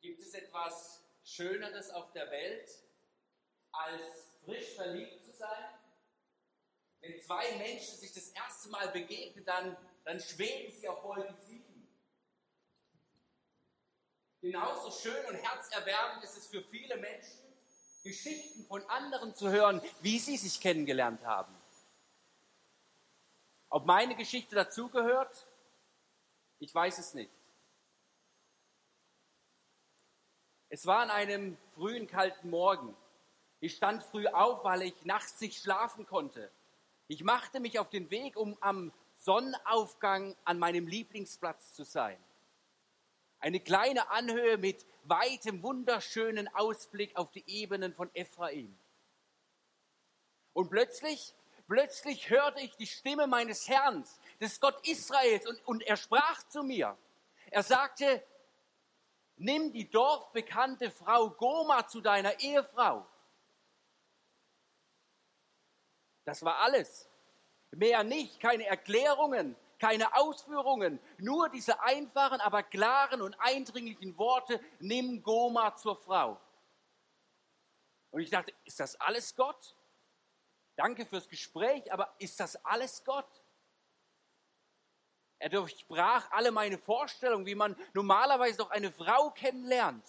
Gibt es etwas Schöneres auf der Welt, als frisch verliebt zu sein? Wenn zwei Menschen sich das erste Mal begegnen, dann, dann schweben sie auf Wolke 7. Genauso schön und herzerwärmend ist es für viele Menschen, Geschichten von anderen zu hören, wie sie sich kennengelernt haben. Ob meine Geschichte dazugehört, ich weiß es nicht. Es war an einem frühen, kalten Morgen. Ich stand früh auf, weil ich nachts nicht schlafen konnte. Ich machte mich auf den Weg, um am Sonnenaufgang an meinem Lieblingsplatz zu sein. Eine kleine Anhöhe mit weitem, wunderschönen Ausblick auf die Ebenen von Ephraim. Und plötzlich, plötzlich hörte ich die Stimme meines Herrn, des Gott Israels, und, und er sprach zu mir. Er sagte, nimm die dorfbekannte Frau Goma zu deiner Ehefrau. Das war alles. Mehr nicht, keine Erklärungen, keine Ausführungen, nur diese einfachen, aber klaren und eindringlichen Worte, nimm Goma zur Frau. Und ich dachte, ist das alles Gott? Danke fürs Gespräch, aber ist das alles Gott? Er durchbrach alle meine Vorstellungen, wie man normalerweise doch eine Frau kennenlernt.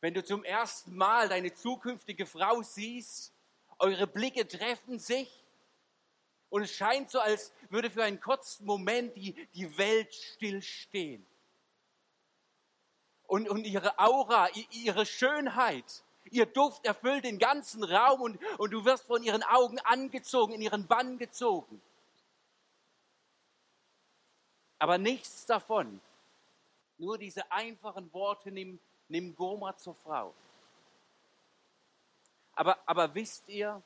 Wenn du zum ersten Mal deine zukünftige Frau siehst, eure Blicke treffen sich und es scheint so, als würde für einen kurzen Moment die, die Welt stillstehen. Und, und ihre Aura, ihre Schönheit, ihr Duft erfüllt den ganzen Raum und, und du wirst von ihren Augen angezogen, in ihren Bann gezogen aber nichts davon. Nur diese einfachen Worte, nimm, nimm Goma zur Frau. Aber, aber wisst ihr,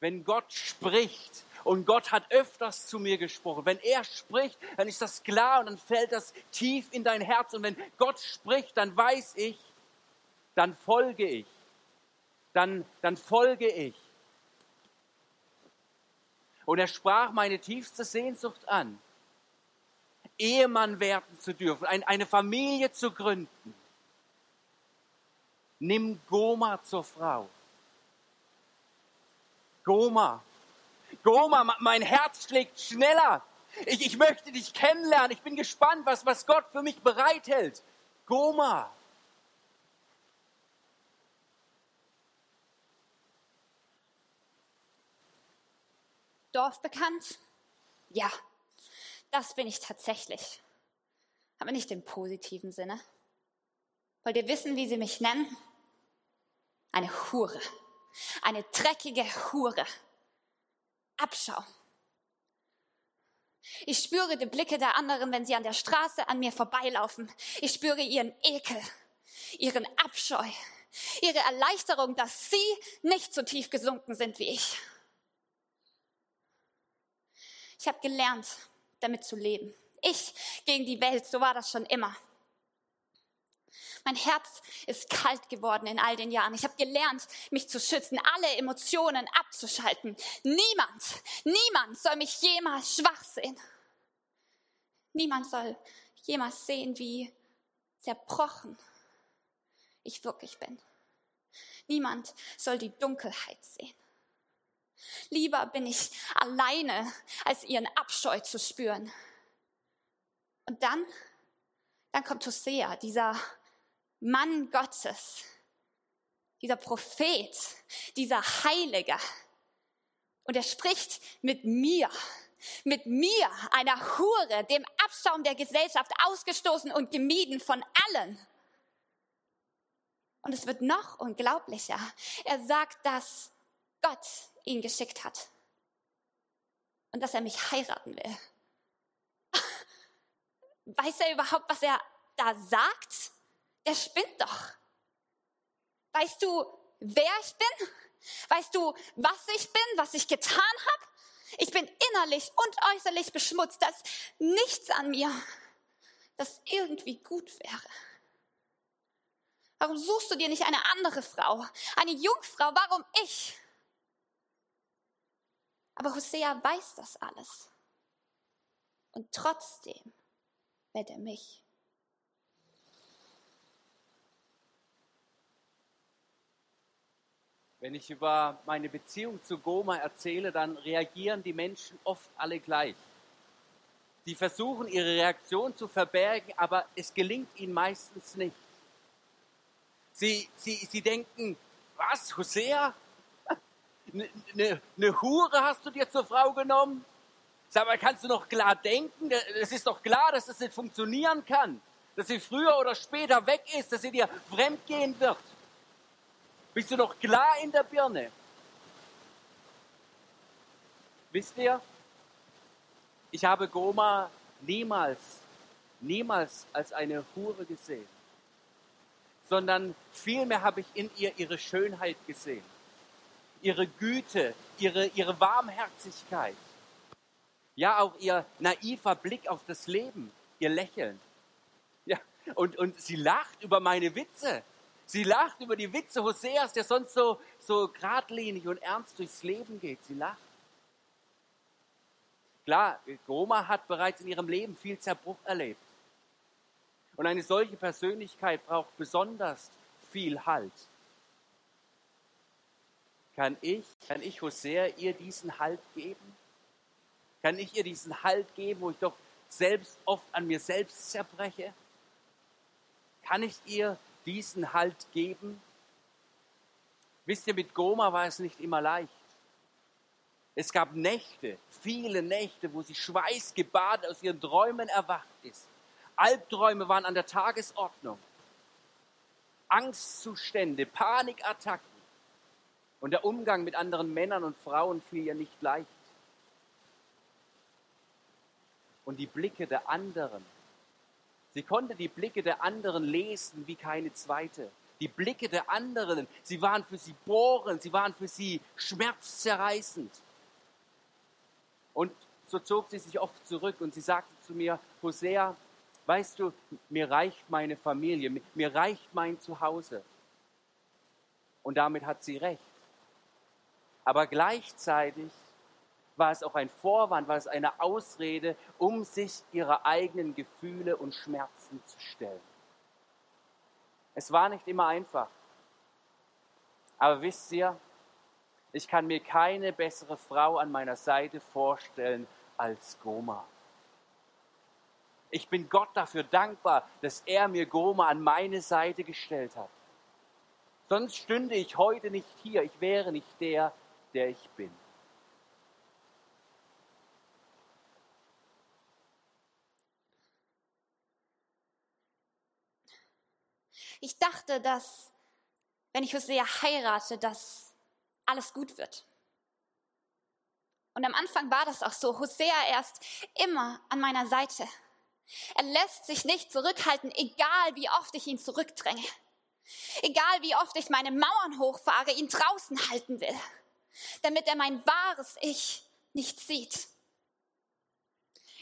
wenn Gott spricht, und Gott hat öfters zu mir gesprochen, wenn er spricht, dann ist das klar und dann fällt das tief in dein Herz. Und wenn Gott spricht, dann weiß ich, dann folge ich. Dann, dann folge ich. Und er sprach meine tiefste Sehnsucht an. Ehemann werden zu dürfen, ein, eine Familie zu gründen. Nimm Goma zur Frau. Goma. Goma, mein Herz schlägt schneller. Ich, ich möchte dich kennenlernen. Ich bin gespannt, was, was Gott für mich bereithält. Goma. Dorf bekannt? Ja, das bin ich tatsächlich. Aber nicht im positiven Sinne. Wollt ihr wissen, wie sie mich nennen? Eine Hure. Eine dreckige Hure. Abschau. Ich spüre die Blicke der anderen, wenn sie an der Straße an mir vorbeilaufen. Ich spüre ihren Ekel, ihren Abscheu, ihre Erleichterung, dass sie nicht so tief gesunken sind wie ich. Ich habe gelernt, damit zu leben. Ich gegen die Welt, so war das schon immer. Mein Herz ist kalt geworden in all den Jahren. Ich habe gelernt, mich zu schützen, alle Emotionen abzuschalten. Niemand, niemand soll mich jemals schwach sehen. Niemand soll jemals sehen, wie zerbrochen ich wirklich bin. Niemand soll die Dunkelheit sehen. Lieber bin ich alleine, als ihren Abscheu zu spüren. Und dann, dann kommt Hosea, dieser Mann Gottes, dieser Prophet, dieser Heilige. Und er spricht mit mir, mit mir, einer Hure, dem Abschaum der Gesellschaft, ausgestoßen und gemieden von allen. Und es wird noch unglaublicher. Er sagt, dass Gott ihn geschickt hat. Und dass er mich heiraten will. Weiß er überhaupt, was er da sagt? Er spinnt doch. Weißt du, wer ich bin? Weißt du, was ich bin, was ich getan habe? Ich bin innerlich und äußerlich beschmutzt, dass nichts an mir, das irgendwie gut wäre. Warum suchst du dir nicht eine andere Frau, eine Jungfrau? Warum ich? Aber Hosea weiß das alles. Und trotzdem wird er mich. Wenn ich über meine Beziehung zu Goma erzähle, dann reagieren die Menschen oft alle gleich. Sie versuchen ihre Reaktion zu verbergen, aber es gelingt ihnen meistens nicht. Sie, sie, sie denken, was, Hosea? Eine ne, ne Hure hast du dir zur Frau genommen? Sag mal, kannst du noch klar denken? Es ist doch klar, dass das nicht funktionieren kann. Dass sie früher oder später weg ist, dass sie dir fremd gehen wird. Bist du noch klar in der Birne? Wisst ihr, ich habe Goma niemals, niemals als eine Hure gesehen, sondern vielmehr habe ich in ihr ihre Schönheit gesehen, ihre Güte, ihre, ihre Warmherzigkeit, ja auch ihr naiver Blick auf das Leben, ihr Lächeln. Ja, und, und sie lacht über meine Witze. Sie lacht über die Witze Hoseas, der sonst so, so geradlinig und ernst durchs Leben geht. Sie lacht. Klar, Goma hat bereits in ihrem Leben viel Zerbruch erlebt. Und eine solche Persönlichkeit braucht besonders viel Halt. Kann ich, kann ich Hosea ihr diesen Halt geben? Kann ich ihr diesen Halt geben, wo ich doch selbst oft an mir selbst zerbreche? Kann ich ihr diesen Halt geben? Wisst ihr, mit Goma war es nicht immer leicht. Es gab Nächte, viele Nächte, wo sie schweißgebadet aus ihren Träumen erwacht ist. Albträume waren an der Tagesordnung. Angstzustände, Panikattacken. Und der Umgang mit anderen Männern und Frauen fiel ihr nicht leicht. Und die Blicke der anderen Sie konnte die Blicke der anderen lesen wie keine zweite. Die Blicke der anderen, sie waren für sie bohrend, sie waren für sie schmerzzerreißend. Und so zog sie sich oft zurück und sie sagte zu mir, Hosea, weißt du, mir reicht meine Familie, mir reicht mein Zuhause. Und damit hat sie recht. Aber gleichzeitig war es auch ein Vorwand, war es eine Ausrede, um sich ihrer eigenen Gefühle und Schmerzen zu stellen. Es war nicht immer einfach. Aber wisst ihr, ich kann mir keine bessere Frau an meiner Seite vorstellen als Goma. Ich bin Gott dafür dankbar, dass er mir Goma an meine Seite gestellt hat. Sonst stünde ich heute nicht hier, ich wäre nicht der, der ich bin. Ich dachte, dass, wenn ich Hosea heirate, dass alles gut wird. Und am Anfang war das auch so. Hosea, er ist immer an meiner Seite. Er lässt sich nicht zurückhalten, egal wie oft ich ihn zurückdränge. Egal wie oft ich meine Mauern hochfahre, ihn draußen halten will, damit er mein wahres Ich nicht sieht.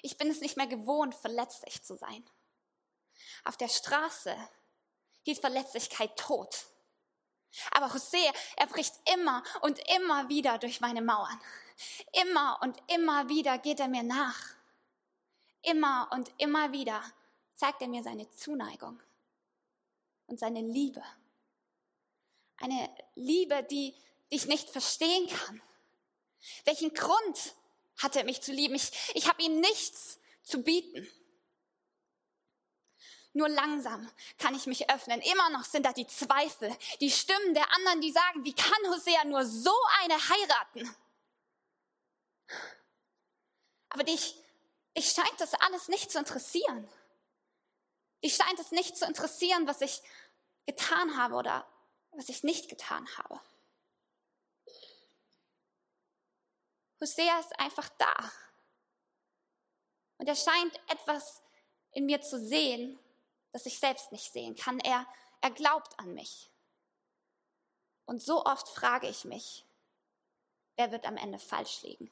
Ich bin es nicht mehr gewohnt, verletzlich zu sein. Auf der Straße hielt Verletzlichkeit tot. Aber Hosea, er bricht immer und immer wieder durch meine Mauern. Immer und immer wieder geht er mir nach. Immer und immer wieder zeigt er mir seine Zuneigung und seine Liebe. Eine Liebe, die, die ich nicht verstehen kann. Welchen Grund hat er mich zu lieben? Ich, ich habe ihm nichts zu bieten. Nur langsam kann ich mich öffnen. Immer noch sind da die Zweifel, die Stimmen der anderen, die sagen, wie kann Hosea nur so eine heiraten? Aber dich, dich scheint das alles nicht zu interessieren. Dich scheint es nicht zu interessieren, was ich getan habe oder was ich nicht getan habe. Hosea ist einfach da. Und er scheint etwas in mir zu sehen, das ich selbst nicht sehen kann. Er, er glaubt an mich. Und so oft frage ich mich, wer wird am Ende falsch liegen?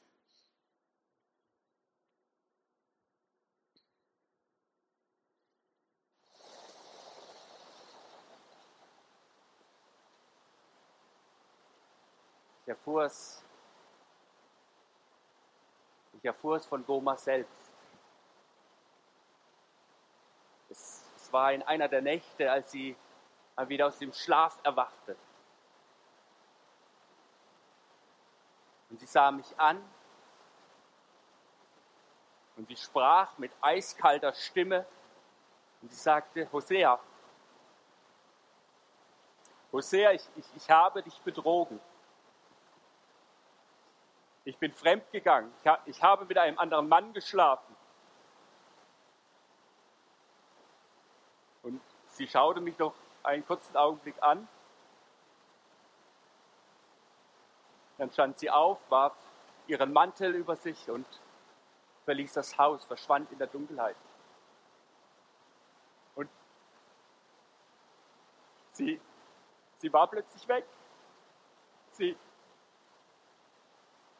Ich erfuhr es, ich erfuhr es von Goma selbst. war in einer der Nächte, als sie wieder aus dem Schlaf erwachte. Und sie sah mich an und sie sprach mit eiskalter Stimme und sie sagte, Hosea, Hosea, ich, ich, ich habe dich betrogen. Ich bin fremdgegangen. Ich, ich habe mit einem anderen Mann geschlafen. Und sie schaute mich noch einen kurzen Augenblick an. Dann stand sie auf, warf ihren Mantel über sich und verließ das Haus, verschwand in der Dunkelheit. Und sie, sie war plötzlich weg. Sie,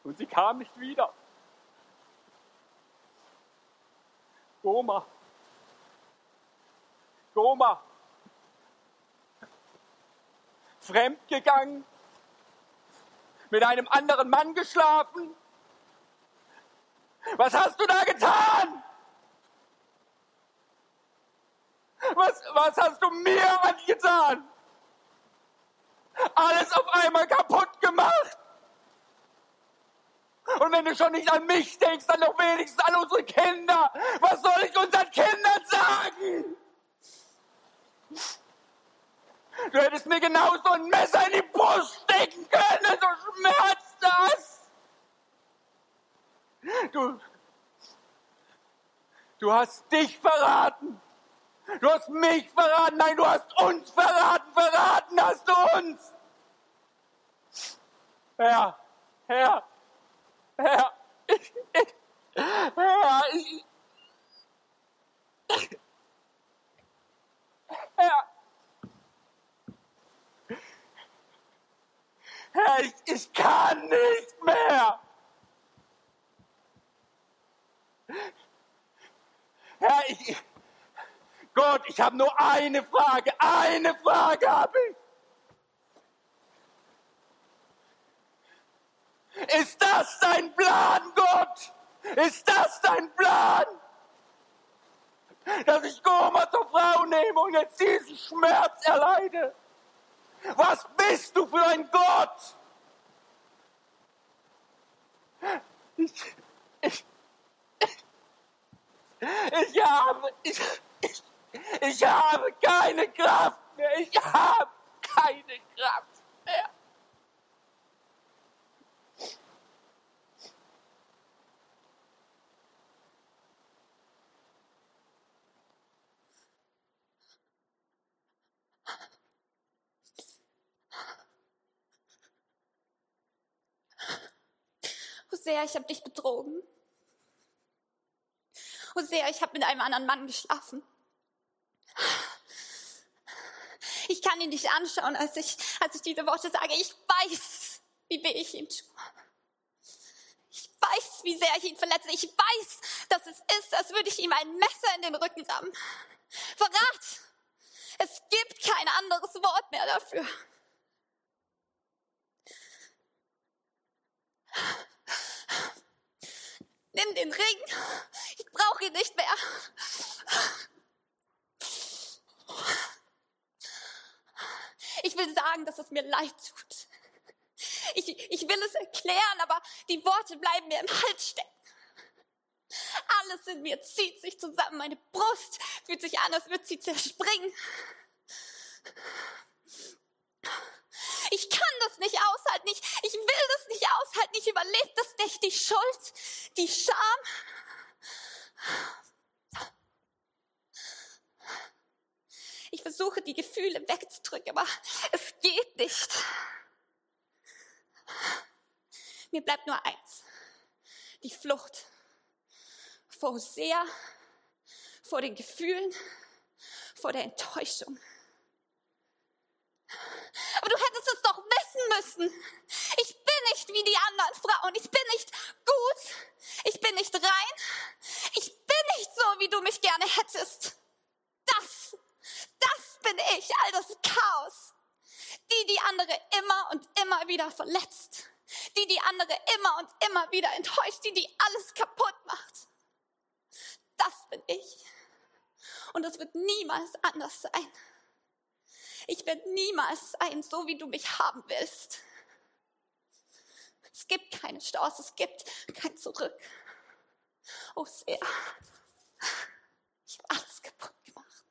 und sie kam nicht wieder. Goma. Goma. Fremdgegangen. Mit einem anderen Mann geschlafen. Was hast du da getan? Was, was hast du mir angetan? Alles auf einmal kaputt gemacht. Und wenn du schon nicht an mich denkst, dann doch wenigstens an unsere Kinder. Was soll ich unseren Kindern sagen? Du hättest mir genauso ein Messer in die Brust stecken können, so schmerzt das. Du, du hast dich verraten. Du hast mich verraten. Nein, du hast uns verraten. Verraten hast du uns. Herr, Herr, Herr, ich, ich, ich, Herr, ich, ich kann nicht mehr. Herr, ich, Gott, ich habe nur eine Frage, eine Frage habe ich. Ist das dein Plan, Gott? Ist das dein Plan? Dass ich Goma zur Frau nehme und jetzt diesen Schmerz erleide? Was bist du für ein Gott? Ich, ich, ich, ich habe, ich, ich, ich habe keine Kraft mehr. Ich habe keine Kraft mehr. Hosea, ich habe dich betrogen. Hosea, ich habe mit einem anderen Mann geschlafen. Ich kann ihn nicht anschauen, als ich, als ich diese Worte sage. Ich weiß, wie weh ich ihm tue. Ich weiß, wie sehr ich ihn verletze. Ich weiß, dass es ist, als würde ich ihm ein Messer in den Rücken rammen. Verrat! Es gibt kein anderes Wort mehr dafür. Nimm den Ring. Ich brauche ihn nicht mehr. Ich will sagen, dass es mir leid tut. Ich, ich will es erklären, aber die Worte bleiben mir im Hals stecken. Alles in mir zieht sich zusammen. Meine Brust fühlt sich an, als würde sie zerspringen. Ich kann das nicht aushalten. Ich, ich will das nicht aushalten. Ich überlebe das nicht. Die Schuld, die Scham. Ich versuche die Gefühle wegzudrücken, aber es geht nicht. Mir bleibt nur eins. Die Flucht. Vor Hosea, vor den Gefühlen, vor der Enttäuschung. Aber du hättest es doch wissen müssen. Ich bin nicht wie die anderen Frauen. Ich bin nicht gut. Ich bin nicht rein. Ich bin nicht so, wie du mich gerne hättest. Das, das bin ich, all das Chaos. Die, die andere immer und immer wieder verletzt. Die, die andere immer und immer wieder enttäuscht. Die, die alles kaputt macht. Das bin ich. Und das wird niemals anders sein. Ich werde niemals sein, so wie du mich haben willst. Es gibt keine Chance, es gibt kein Zurück. Oh, sehr. Ich habe alles kaputt gemacht.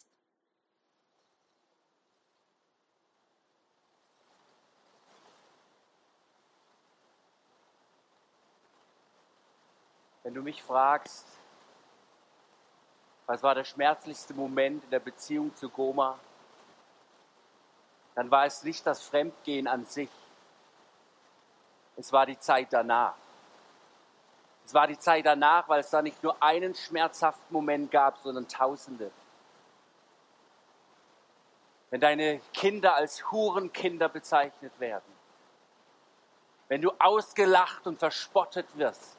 Wenn du mich fragst, was war der schmerzlichste Moment in der Beziehung zu Goma, dann war es nicht das Fremdgehen an sich. Es war die Zeit danach. Es war die Zeit danach, weil es da nicht nur einen schmerzhaften Moment gab, sondern tausende. Wenn deine Kinder als Hurenkinder bezeichnet werden, wenn du ausgelacht und verspottet wirst,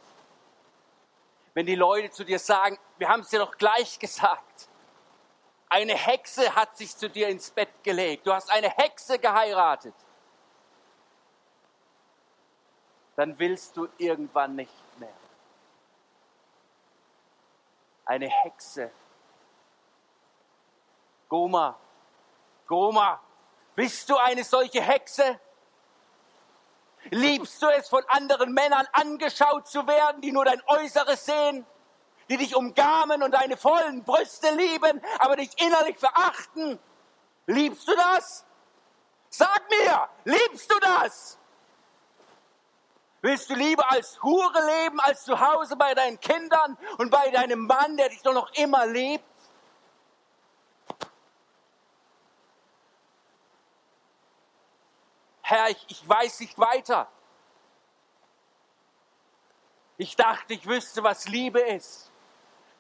wenn die Leute zu dir sagen, wir haben es dir doch gleich gesagt, eine Hexe hat sich zu dir ins Bett gelegt, du hast eine Hexe geheiratet, dann willst du irgendwann nicht mehr. Eine Hexe. Goma, Goma, bist du eine solche Hexe? Liebst du es, von anderen Männern angeschaut zu werden, die nur dein Äußeres sehen? Die dich umgarmen und deine vollen Brüste lieben, aber dich innerlich verachten? Liebst du das? Sag mir, liebst du das? Willst du lieber als Hure leben, als zu Hause bei deinen Kindern und bei deinem Mann, der dich doch noch immer liebt? Herr, ich, ich weiß nicht weiter. Ich dachte, ich wüsste, was Liebe ist.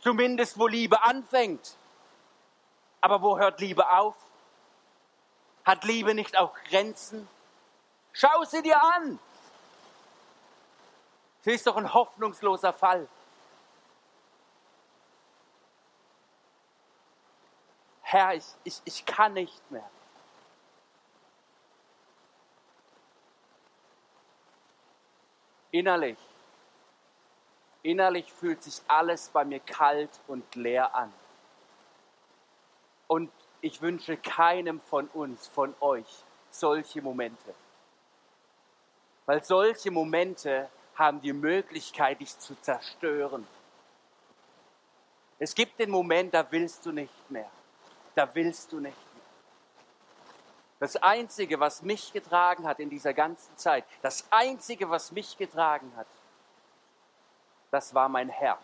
Zumindest, wo Liebe anfängt. Aber wo hört Liebe auf? Hat Liebe nicht auch Grenzen? Schau sie dir an. Sie ist doch ein hoffnungsloser Fall. Herr, ich, ich, ich kann nicht mehr. Innerlich, innerlich fühlt sich alles bei mir kalt und leer an. Und ich wünsche keinem von uns, von euch, solche Momente. Weil solche Momente haben die Möglichkeit, dich zu zerstören. Es gibt den Moment, da willst du nicht mehr. Da willst du nicht. Das Einzige, was mich getragen hat in dieser ganzen Zeit, das Einzige, was mich getragen hat, das war mein Herr.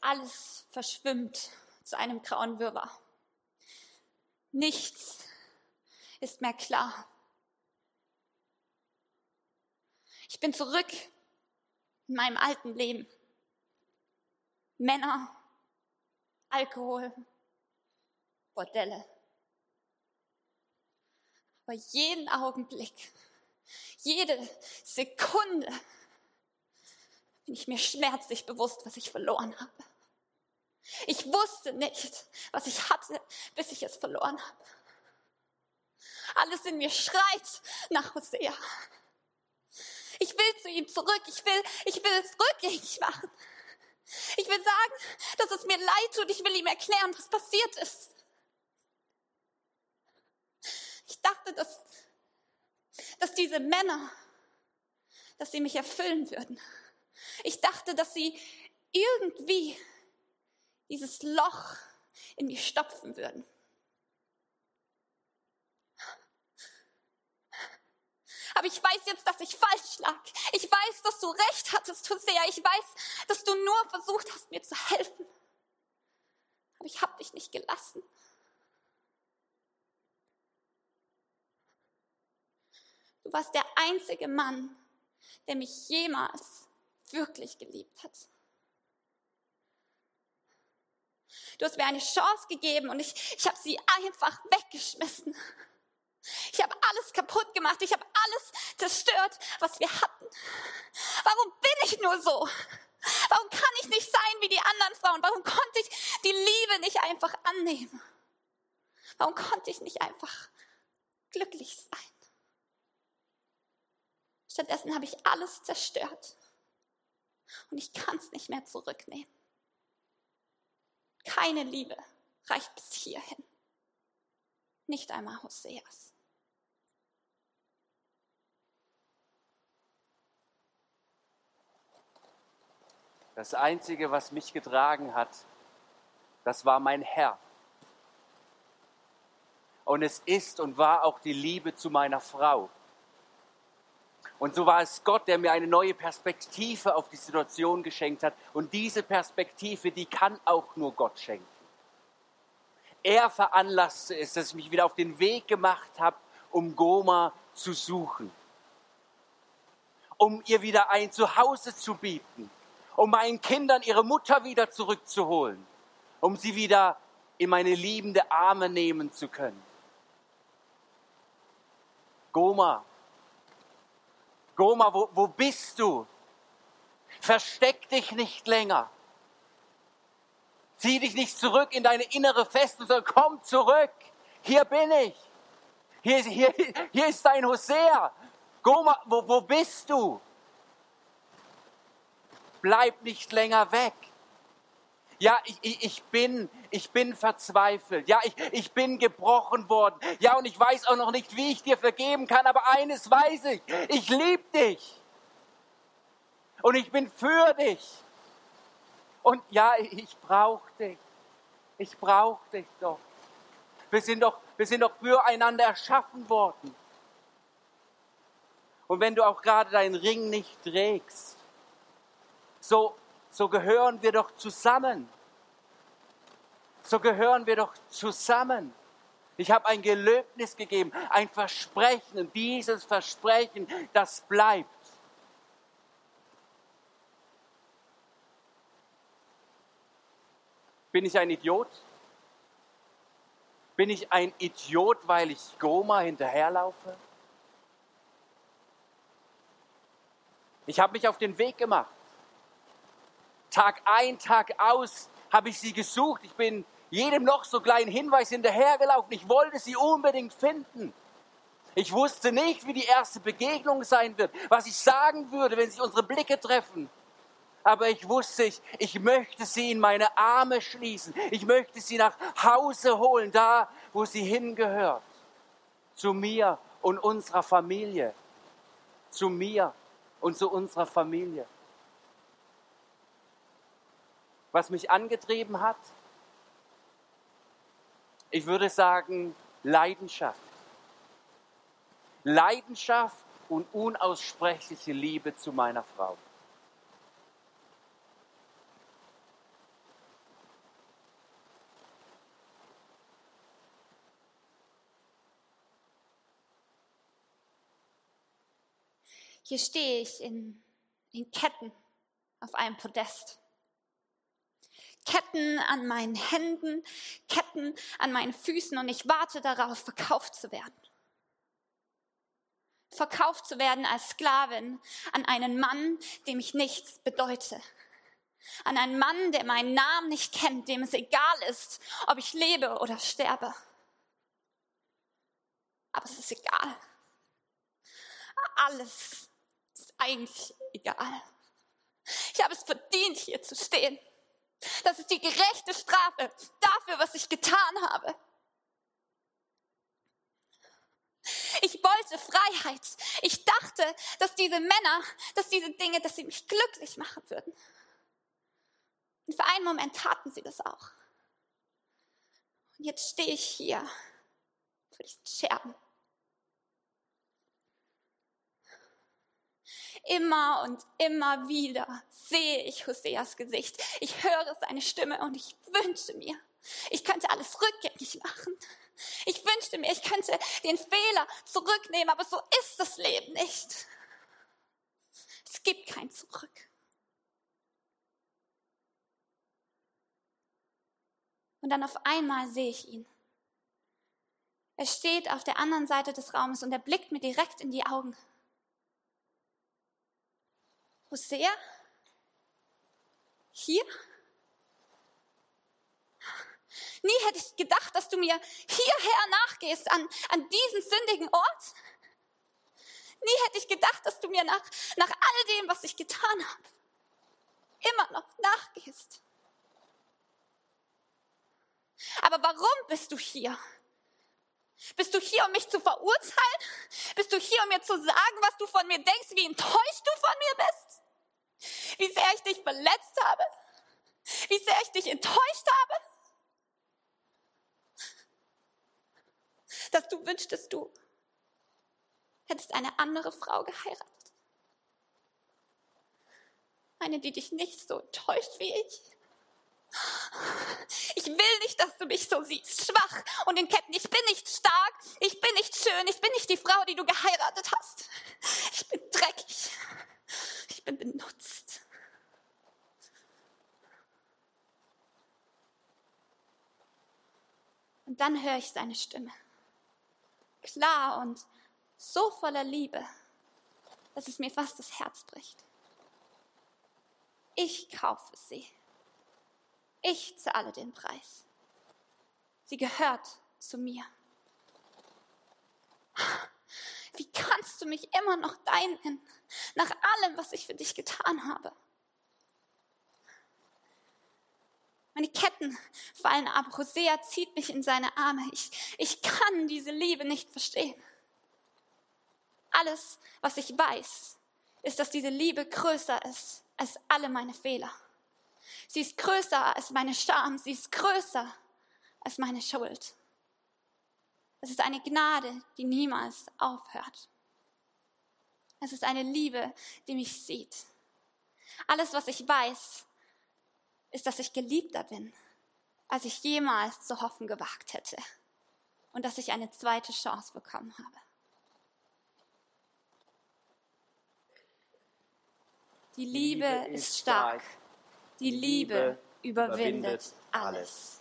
Alles verschwimmt zu einem grauen Wirrwarr. Nichts ist mehr klar. Ich bin zurück in meinem alten Leben. Männer, Alkohol, Bordelle. Aber jeden Augenblick, jede Sekunde bin ich mir schmerzlich bewusst, was ich verloren habe. Ich wusste nicht, was ich hatte, bis ich es verloren habe. Alles in mir schreit nach Hosea. Ich will zu ihm zurück. Ich will, ich will es rückgängig machen. Ich will sagen, dass es mir leid tut. Ich will ihm erklären, was passiert ist. Ich dachte, dass, dass diese Männer, dass sie mich erfüllen würden. Ich dachte, dass sie irgendwie dieses Loch in mich stopfen würden. Aber ich weiß jetzt, dass ich falsch lag. Ich weiß, dass du recht hattest, Hosea. Ich weiß, dass du nur versucht hast, mir zu helfen. Aber ich habe dich nicht gelassen. Du warst der einzige Mann, der mich jemals wirklich geliebt hat. Du hast mir eine Chance gegeben und ich, ich habe sie einfach weggeschmissen. Ich habe alles kaputt gemacht. Ich habe alles zerstört, was wir hatten. Warum bin ich nur so? Warum kann ich nicht sein wie die anderen Frauen? Warum konnte ich die Liebe nicht einfach annehmen? Warum konnte ich nicht einfach glücklich sein? Stattdessen habe ich alles zerstört. Und ich kann es nicht mehr zurücknehmen. Keine Liebe reicht bis hierhin. Nicht einmal Hoseas. Das Einzige, was mich getragen hat, das war mein Herr. Und es ist und war auch die Liebe zu meiner Frau. Und so war es Gott, der mir eine neue Perspektive auf die Situation geschenkt hat. Und diese Perspektive, die kann auch nur Gott schenken. Er veranlasste es, dass ich mich wieder auf den Weg gemacht habe, um Goma zu suchen. Um ihr wieder ein Zuhause zu bieten um meinen Kindern ihre Mutter wieder zurückzuholen, um sie wieder in meine liebende Arme nehmen zu können. Goma, Goma, wo, wo bist du? Versteck dich nicht länger. Zieh dich nicht zurück in deine innere Festung, sondern komm zurück. Hier bin ich. Hier, hier, hier ist dein Hosea. Goma, wo, wo bist du? Bleib nicht länger weg. Ja, ich, ich, bin, ich bin verzweifelt. Ja, ich, ich bin gebrochen worden. Ja, und ich weiß auch noch nicht, wie ich dir vergeben kann, aber eines weiß ich. Ich liebe dich. Und ich bin für dich. Und ja, ich brauche dich. Ich brauche dich doch. Wir sind doch, wir sind doch füreinander erschaffen worden. Und wenn du auch gerade deinen Ring nicht trägst, so, so gehören wir doch zusammen. So gehören wir doch zusammen. Ich habe ein Gelöbnis gegeben, ein Versprechen und dieses Versprechen, das bleibt. Bin ich ein Idiot? Bin ich ein Idiot, weil ich Goma hinterherlaufe? Ich habe mich auf den Weg gemacht. Tag ein, Tag aus habe ich sie gesucht. Ich bin jedem noch so kleinen Hinweis hinterhergelaufen. Ich wollte sie unbedingt finden. Ich wusste nicht, wie die erste Begegnung sein wird, was ich sagen würde, wenn sich unsere Blicke treffen. Aber ich wusste, ich, ich möchte sie in meine Arme schließen. Ich möchte sie nach Hause holen, da, wo sie hingehört. Zu mir und unserer Familie. Zu mir und zu unserer Familie was mich angetrieben hat? Ich würde sagen Leidenschaft. Leidenschaft und unaussprechliche Liebe zu meiner Frau. Hier stehe ich in, in Ketten auf einem Podest. Ketten an meinen Händen, Ketten an meinen Füßen und ich warte darauf, verkauft zu werden. Verkauft zu werden als Sklavin an einen Mann, dem ich nichts bedeute. An einen Mann, der meinen Namen nicht kennt, dem es egal ist, ob ich lebe oder sterbe. Aber es ist egal. Alles ist eigentlich egal. Ich habe es verdient, hier zu stehen. Das ist die gerechte Strafe dafür, was ich getan habe. Ich wollte Freiheit. Ich dachte, dass diese Männer, dass diese Dinge, dass sie mich glücklich machen würden. Und für einen Moment taten sie das auch. Und jetzt stehe ich hier vor diesen Scherben. Immer und immer wieder sehe ich Hoseas Gesicht. Ich höre seine Stimme und ich wünsche mir, ich könnte alles rückgängig machen. Ich wünschte mir, ich könnte den Fehler zurücknehmen, aber so ist das Leben nicht. Es gibt kein Zurück. Und dann auf einmal sehe ich ihn. Er steht auf der anderen Seite des Raumes und er blickt mir direkt in die Augen. Hosea? Hier? Nie hätte ich gedacht, dass du mir hierher nachgehst, an, an diesen sündigen Ort. Nie hätte ich gedacht, dass du mir nach, nach all dem, was ich getan habe, immer noch nachgehst. Aber warum bist du hier? Bist du hier, um mich zu verurteilen? Bist du hier, um mir zu sagen, was du von mir denkst, wie enttäuscht du von mir bist? Wie sehr ich dich verletzt habe? Wie sehr ich dich enttäuscht habe? Dass du wünschtest, du hättest eine andere Frau geheiratet. Eine, die dich nicht so enttäuscht wie ich. Ich will nicht, dass du mich so siehst, schwach und in Ketten. Ich bin nicht stark, ich bin nicht schön, ich bin nicht die Frau, die du geheiratet hast. Ich bin dreckig, ich bin benutzt. Dann höre ich seine Stimme. Klar und so voller Liebe, dass es mir fast das Herz bricht. Ich kaufe sie. Ich zahle den Preis. Sie gehört zu mir. Wie kannst du mich immer noch dein nennen, nach allem, was ich für dich getan habe? Meine Ketten fallen ab. Hosea zieht mich in seine Arme. Ich, ich kann diese Liebe nicht verstehen. Alles, was ich weiß, ist, dass diese Liebe größer ist als alle meine Fehler. Sie ist größer als meine Scham. Sie ist größer als meine Schuld. Es ist eine Gnade, die niemals aufhört. Es ist eine Liebe, die mich sieht. Alles, was ich weiß, ist, dass ich geliebter bin, als ich jemals zu hoffen gewagt hätte. Und dass ich eine zweite Chance bekommen habe. Die Liebe, Liebe ist stark. Die Liebe überwindet alles.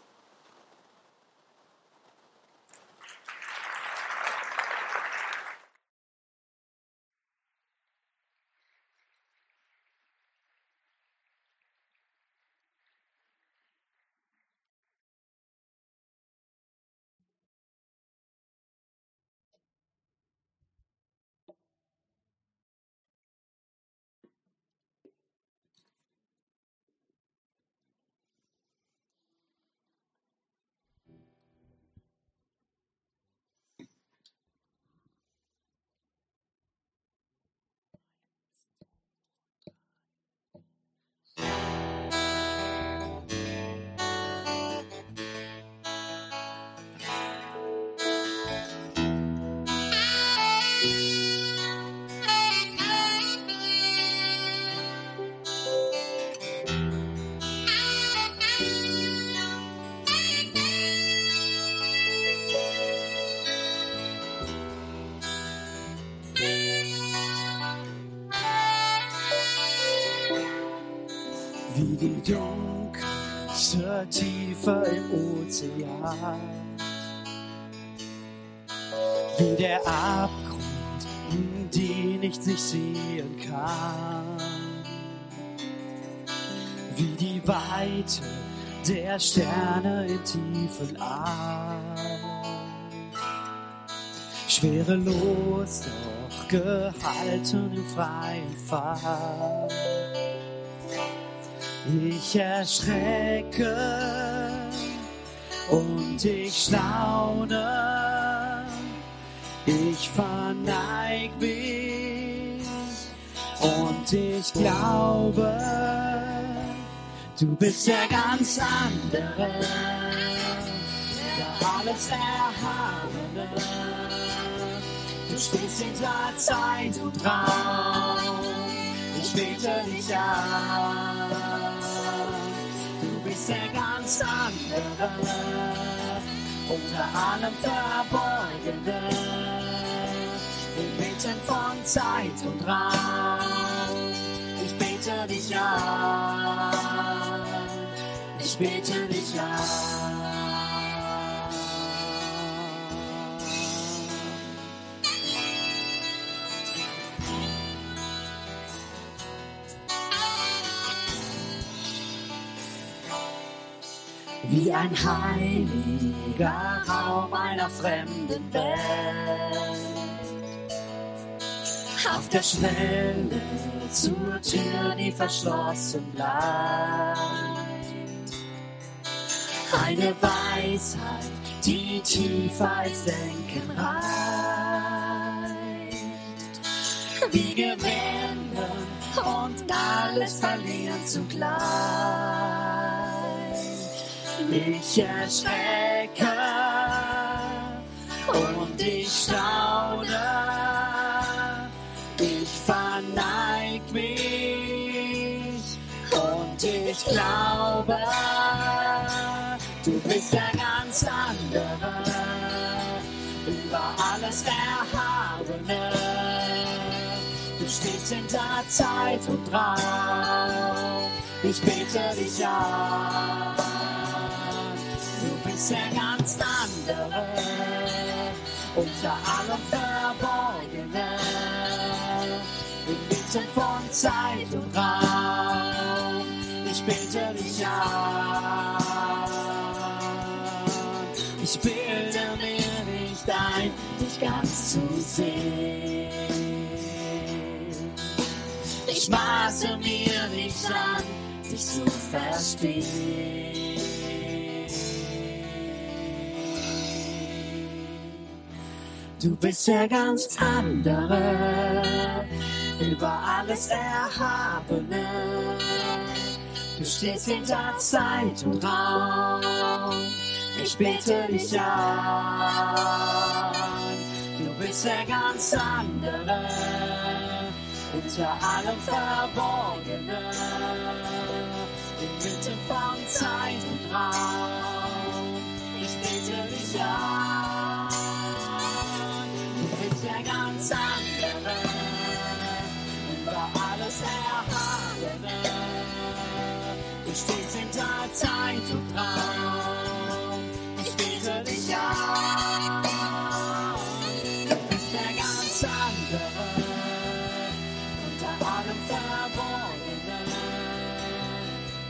Dunkelste Tiefe im Ozean, wie der Abgrund, den ich nicht sehen kann, wie die Weite der Sterne in tiefen All, schwerelos doch gehalten im freien Fall ich erschrecke und ich staune. Ich verneig mich und ich glaube, du bist der ganz andere, der alles Erhabene. Du stehst hinter Zeit und Raum, ich bete dich an ist der ganz andere, unter allem Verborgene, inmitten von Zeit und Raum. Ich bete dich an, ich bete dich an. Wie ein heiliger Raum einer fremden Welt. auf der Schwelle zur Tür, die verschlossen bleibt. Eine Weisheit, die tiefer als Denken reicht. Wie gewinnen und alles verlieren zugleich. Mich erschrecke und ich staune. Ich verneig mich und ich glaube, du bist der ganz andere, über alles Erhabene. Du stehst hinter Zeit und Raum, ich bete dich an. Du bist der ganz andere, unter allem Verborgene, inmitten von Zeit und Raum. Ich bete dich an. Ich bilde mir nicht ein, dich ganz zu sehen. Ich maße mir nicht an, dich zu verstehen. Du bist der ganz andere, über alles Erhabene. Du stehst hinter Zeit und Raum. Ich bete dich an. Du bist der ganz andere, unter allem Verborgene, inmitten von Zeit und Raum. Ich bete dich an. Stehst hinter Zeit und Raum. Ich bete dich an. Du bist der ganz andere, unter allem Verborgene.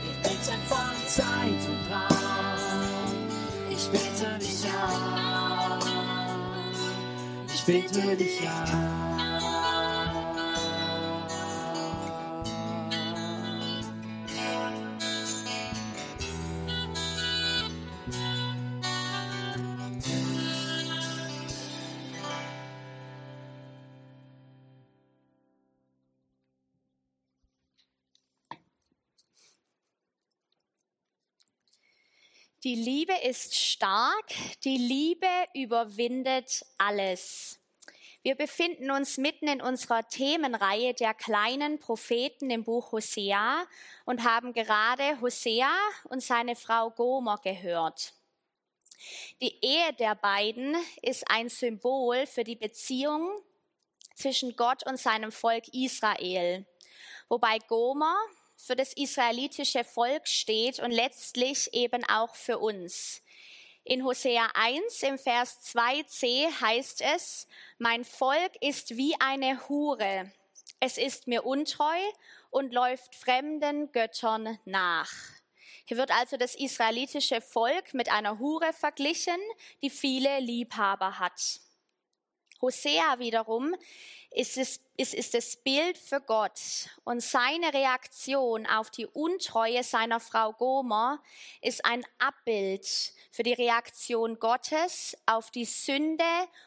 Inmitten von Zeit und Raum. Ich bete dich an. Ich bete dich an. Die Liebe ist stark, die Liebe überwindet alles. Wir befinden uns mitten in unserer Themenreihe der kleinen Propheten im Buch Hosea und haben gerade Hosea und seine Frau Gomer gehört. Die Ehe der beiden ist ein Symbol für die Beziehung zwischen Gott und seinem Volk Israel, wobei Gomer für das israelitische Volk steht und letztlich eben auch für uns. In Hosea 1 im Vers 2c heißt es, mein Volk ist wie eine Hure. Es ist mir untreu und läuft fremden Göttern nach. Hier wird also das israelitische Volk mit einer Hure verglichen, die viele Liebhaber hat. Hosea wiederum ist es, ist, ist das Bild für Gott und seine Reaktion auf die Untreue seiner Frau Gomer ist ein Abbild für die Reaktion Gottes auf die Sünde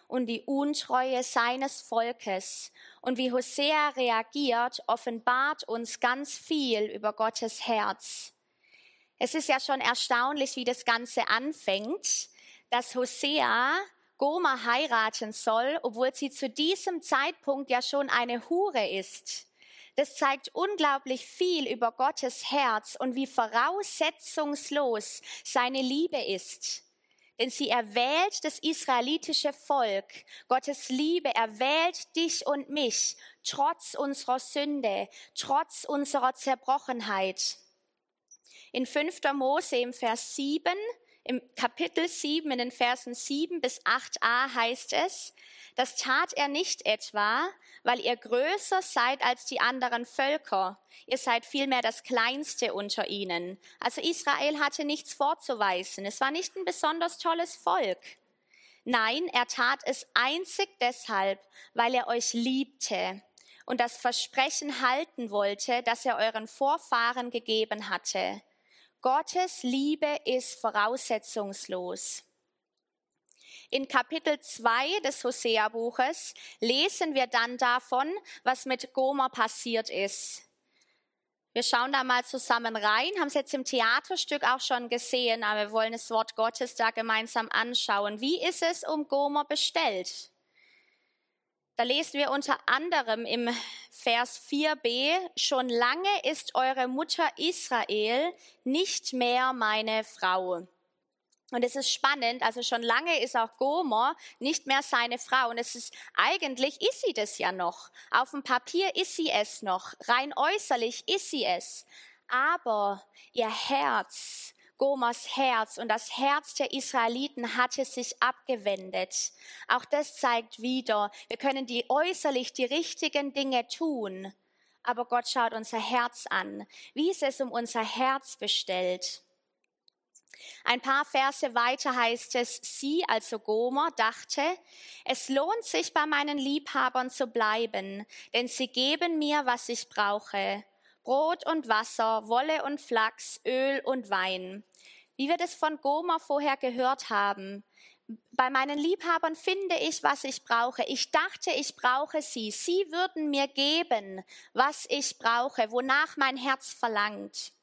und die Untreue seines Volkes. Und wie Hosea reagiert, offenbart uns ganz viel über Gottes Herz. Es ist ja schon erstaunlich, wie das Ganze anfängt, dass Hosea Gomer heiraten soll, obwohl sie zu diesem Zeitpunkt ja schon eine Hure ist. Das zeigt unglaublich viel über Gottes Herz und wie voraussetzungslos seine Liebe ist. Denn sie erwählt das israelitische Volk. Gottes Liebe erwählt dich und mich, trotz unserer Sünde, trotz unserer Zerbrochenheit. In 5. Mose im Vers 7 im Kapitel 7 in den Versen 7 bis 8a heißt es, das tat er nicht etwa, weil ihr größer seid als die anderen Völker. Ihr seid vielmehr das Kleinste unter ihnen. Also Israel hatte nichts vorzuweisen. Es war nicht ein besonders tolles Volk. Nein, er tat es einzig deshalb, weil er euch liebte und das Versprechen halten wollte, das er euren Vorfahren gegeben hatte. Gottes Liebe ist voraussetzungslos. In Kapitel 2 des Hosea-Buches lesen wir dann davon, was mit Gomer passiert ist. Wir schauen da mal zusammen rein, haben es jetzt im Theaterstück auch schon gesehen, aber wir wollen das Wort Gottes da gemeinsam anschauen. Wie ist es um Gomer bestellt? Da lesen wir unter anderem im Vers 4b, schon lange ist eure Mutter Israel nicht mehr meine Frau. Und es ist spannend, also schon lange ist auch Gomer nicht mehr seine Frau. Und es ist, eigentlich ist sie das ja noch. Auf dem Papier ist sie es noch. Rein äußerlich ist sie es. Aber ihr Herz Gomers Herz und das Herz der Israeliten hatte sich abgewendet. Auch das zeigt wieder, wir können die äußerlich die richtigen Dinge tun, aber Gott schaut unser Herz an. Wie ist es um unser Herz bestellt? Ein paar Verse weiter heißt es, sie, also Gomer, dachte, es lohnt sich bei meinen Liebhabern zu bleiben, denn sie geben mir, was ich brauche. Brot und Wasser, Wolle und Flachs, Öl und Wein. Wie wir das von Gomer vorher gehört haben. Bei meinen Liebhabern finde ich, was ich brauche. Ich dachte, ich brauche sie. Sie würden mir geben, was ich brauche, wonach mein Herz verlangt.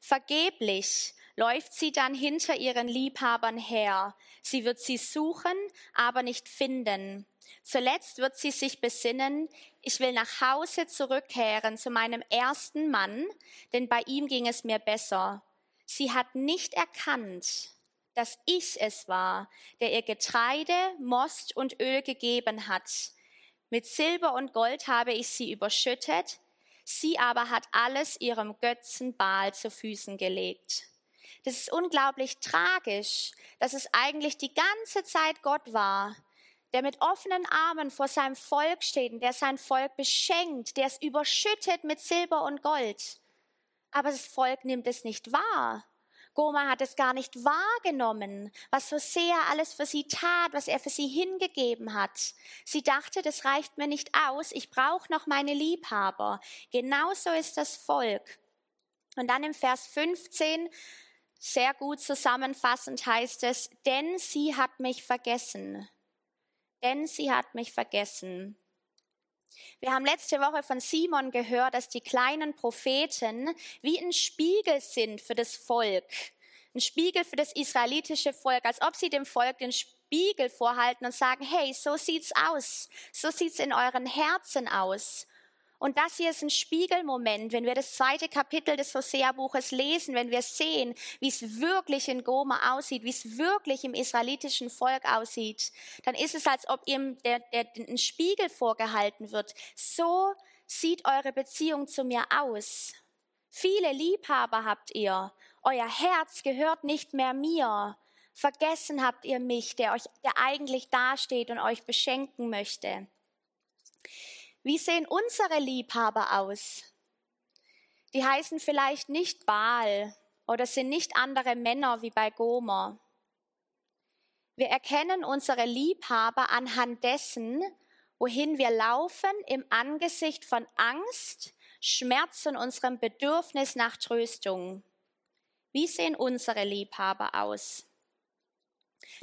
Vergeblich läuft sie dann hinter ihren Liebhabern her. Sie wird sie suchen, aber nicht finden. Zuletzt wird sie sich besinnen, ich will nach Hause zurückkehren zu meinem ersten Mann, denn bei ihm ging es mir besser. Sie hat nicht erkannt, dass ich es war, der ihr Getreide, Most und Öl gegeben hat. Mit Silber und Gold habe ich sie überschüttet, sie aber hat alles ihrem Götzen Baal zu Füßen gelegt. Das ist unglaublich tragisch, dass es eigentlich die ganze Zeit Gott war, der mit offenen Armen vor seinem Volk steht und der sein Volk beschenkt, der es überschüttet mit Silber und Gold aber das Volk nimmt es nicht wahr. Goma hat es gar nicht wahrgenommen, was so sehr alles für sie tat, was er für sie hingegeben hat. Sie dachte, das reicht mir nicht aus, ich brauche noch meine Liebhaber. Genauso ist das Volk. Und dann im Vers 15, sehr gut zusammenfassend heißt es, denn sie hat mich vergessen. Denn sie hat mich vergessen. Wir haben letzte Woche von Simon gehört, dass die kleinen Propheten wie ein Spiegel sind für das Volk. Ein Spiegel für das israelitische Volk, als ob sie dem Volk den Spiegel vorhalten und sagen, hey, so sieht's aus. So sieht's in euren Herzen aus. Und das hier ist ein Spiegelmoment, wenn wir das zweite Kapitel des Hosea-Buches lesen, wenn wir sehen, wie es wirklich in Goma aussieht, wie es wirklich im israelitischen Volk aussieht, dann ist es, als ob ihm der, der, ein Spiegel vorgehalten wird. So sieht eure Beziehung zu mir aus. Viele Liebhaber habt ihr. Euer Herz gehört nicht mehr mir. Vergessen habt ihr mich, der euch, der eigentlich dasteht und euch beschenken möchte. Wie sehen unsere Liebhaber aus? Die heißen vielleicht nicht Baal oder sind nicht andere Männer wie bei Gomer. Wir erkennen unsere Liebhaber anhand dessen, wohin wir laufen im Angesicht von Angst, Schmerz und unserem Bedürfnis nach Tröstung. Wie sehen unsere Liebhaber aus?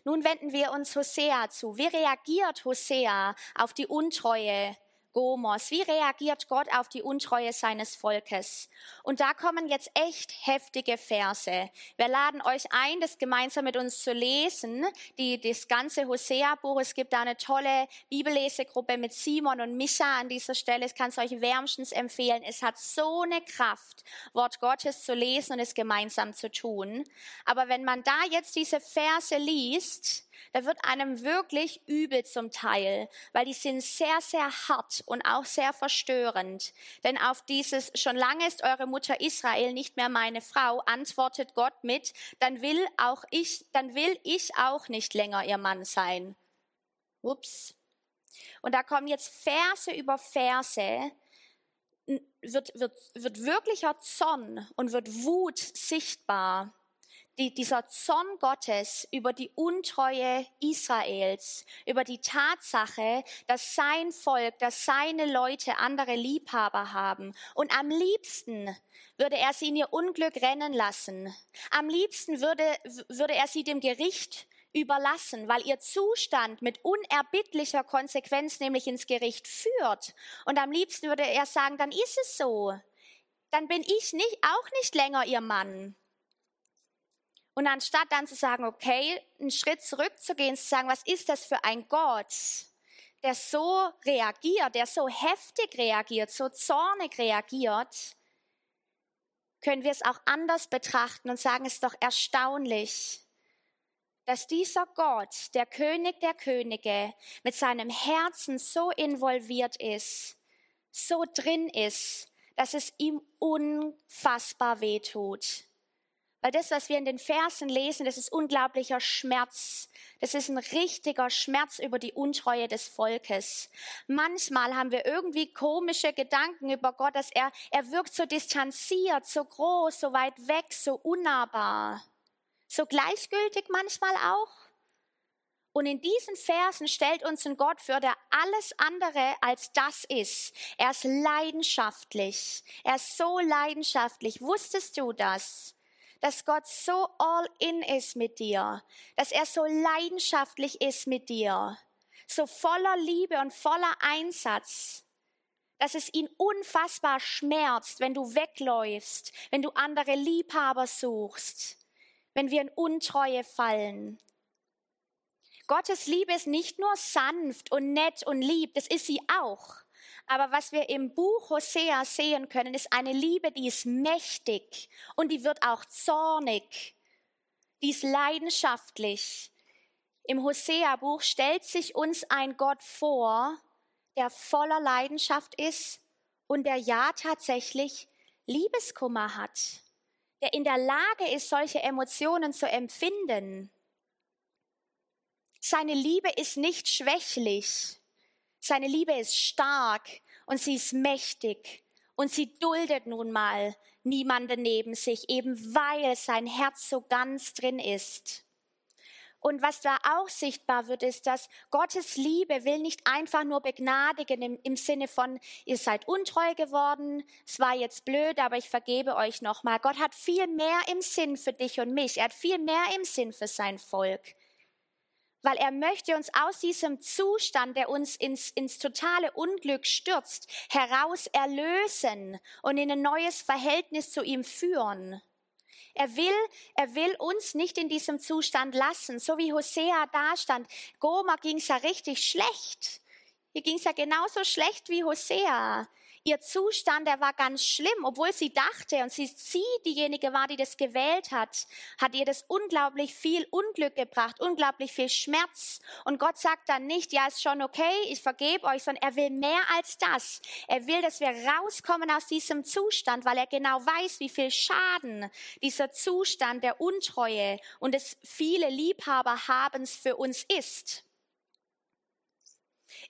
Nun wenden wir uns Hosea zu. Wie reagiert Hosea auf die Untreue Gomos. Wie reagiert Gott auf die Untreue seines Volkes? Und da kommen jetzt echt heftige Verse. Wir laden euch ein, das gemeinsam mit uns zu lesen. Die, das ganze Hosea-Buch. Es gibt da eine tolle Bibellesegruppe mit Simon und Micha an dieser Stelle. Ich kann es euch wärmstens empfehlen. Es hat so eine Kraft, Wort Gottes zu lesen und es gemeinsam zu tun. Aber wenn man da jetzt diese Verse liest, da wird einem wirklich übel zum Teil, weil die sind sehr, sehr hart und auch sehr verstörend. Denn auf dieses, schon lange ist eure Mutter Israel nicht mehr meine Frau, antwortet Gott mit, dann will auch ich, dann will ich auch nicht länger ihr Mann sein. Ups. Und da kommen jetzt Verse über Verse, wird, wird, wird wirklicher Zorn und wird Wut sichtbar die, dieser Zorn Gottes über die Untreue Israels, über die Tatsache, dass sein Volk, dass seine Leute andere Liebhaber haben. Und am liebsten würde er sie in ihr Unglück rennen lassen. Am liebsten würde, würde er sie dem Gericht überlassen, weil ihr Zustand mit unerbittlicher Konsequenz nämlich ins Gericht führt. Und am liebsten würde er sagen, dann ist es so. Dann bin ich nicht, auch nicht länger ihr Mann. Und anstatt dann zu sagen, okay, einen Schritt zurückzugehen, zu sagen, was ist das für ein Gott, der so reagiert, der so heftig reagiert, so zornig reagiert, können wir es auch anders betrachten und sagen, es ist doch erstaunlich, dass dieser Gott, der König der Könige, mit seinem Herzen so involviert ist, so drin ist, dass es ihm unfassbar weh tut. Weil das, was wir in den Versen lesen, das ist unglaublicher Schmerz. Das ist ein richtiger Schmerz über die Untreue des Volkes. Manchmal haben wir irgendwie komische Gedanken über Gott, dass er, er wirkt so distanziert, so groß, so weit weg, so unnahbar. So gleichgültig manchmal auch. Und in diesen Versen stellt uns ein Gott für, der alles andere als das ist. Er ist leidenschaftlich. Er ist so leidenschaftlich. Wusstest du das? Dass Gott so all in ist mit dir, dass er so leidenschaftlich ist mit dir, so voller Liebe und voller Einsatz, dass es ihn unfassbar schmerzt, wenn du wegläufst, wenn du andere Liebhaber suchst, wenn wir in Untreue fallen. Gottes Liebe ist nicht nur sanft und nett und lieb, das ist sie auch. Aber was wir im Buch Hosea sehen können, ist eine Liebe, die ist mächtig und die wird auch zornig. Die ist leidenschaftlich. Im Hosea-Buch stellt sich uns ein Gott vor, der voller Leidenschaft ist und der ja tatsächlich Liebeskummer hat, der in der Lage ist, solche Emotionen zu empfinden. Seine Liebe ist nicht schwächlich. Seine Liebe ist stark und sie ist mächtig und sie duldet nun mal niemanden neben sich, eben weil sein Herz so ganz drin ist. Und was da auch sichtbar wird, ist, dass Gottes Liebe will nicht einfach nur begnadigen im, im, Sinne von, ihr seid untreu geworden, es war jetzt blöd, aber ich vergebe euch nochmal. Gott hat viel mehr im Sinn für dich und mich. Er hat viel mehr im Sinn für sein Volk weil er möchte uns aus diesem Zustand, der uns ins, ins totale Unglück stürzt, heraus erlösen und in ein neues Verhältnis zu ihm führen. Er will, er will uns nicht in diesem Zustand lassen, so wie Hosea da stand. Goma ging's ja richtig schlecht. Hier ging's ja genauso schlecht wie Hosea ihr Zustand, der war ganz schlimm, obwohl sie dachte und sie, sie diejenige war, die das gewählt hat, hat ihr das unglaublich viel Unglück gebracht, unglaublich viel Schmerz. Und Gott sagt dann nicht, ja, ist schon okay, ich vergebe euch, sondern er will mehr als das. Er will, dass wir rauskommen aus diesem Zustand, weil er genau weiß, wie viel Schaden dieser Zustand der Untreue und des viele Liebhaberhabens für uns ist.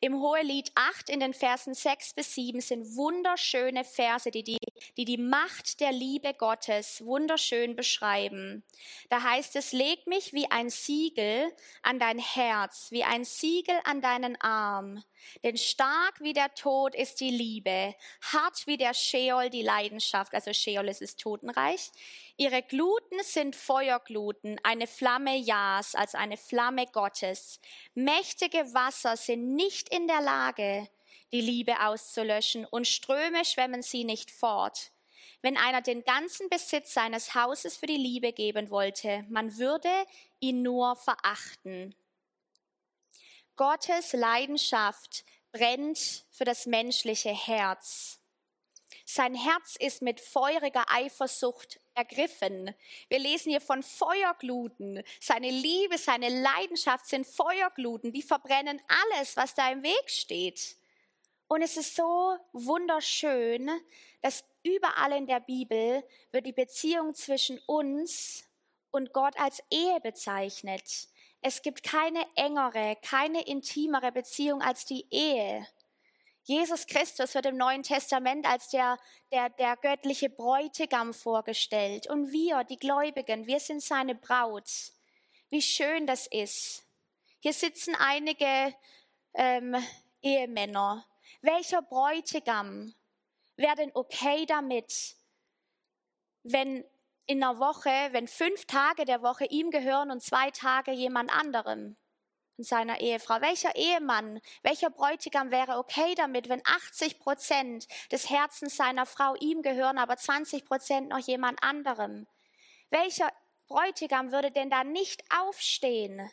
Im Hohelied 8 in den Versen 6 bis 7 sind wunderschöne Verse, die die, die die Macht der Liebe Gottes wunderschön beschreiben. Da heißt es, leg mich wie ein Siegel an dein Herz, wie ein Siegel an deinen Arm. Denn stark wie der Tod ist die Liebe, hart wie der Sheol die Leidenschaft, also Sheol ist das Totenreich. Ihre Gluten sind Feuergluten, eine Flamme Jas, als eine Flamme Gottes. Mächtige Wasser sind nicht in der Lage, die Liebe auszulöschen, und Ströme schwemmen sie nicht fort. Wenn einer den ganzen Besitz seines Hauses für die Liebe geben wollte, man würde ihn nur verachten. Gottes Leidenschaft brennt für das menschliche Herz. Sein Herz ist mit feuriger Eifersucht ergriffen. Wir lesen hier von Feuergluten. Seine Liebe, seine Leidenschaft sind Feuergluten, die verbrennen alles, was da im Weg steht. Und es ist so wunderschön, dass überall in der Bibel wird die Beziehung zwischen uns und Gott als Ehe bezeichnet. Es gibt keine engere, keine intimere Beziehung als die Ehe. Jesus Christus wird im Neuen Testament als der, der, der göttliche Bräutigam vorgestellt. Und wir, die Gläubigen, wir sind seine Braut. Wie schön das ist. Hier sitzen einige ähm, Ehemänner. Welcher Bräutigam wäre denn okay damit, wenn in einer Woche, wenn fünf Tage der Woche ihm gehören und zwei Tage jemand anderem? Seiner Ehefrau? Welcher Ehemann, welcher Bräutigam wäre okay damit, wenn 80 Prozent des Herzens seiner Frau ihm gehören, aber 20 Prozent noch jemand anderem? Welcher Bräutigam würde denn da nicht aufstehen?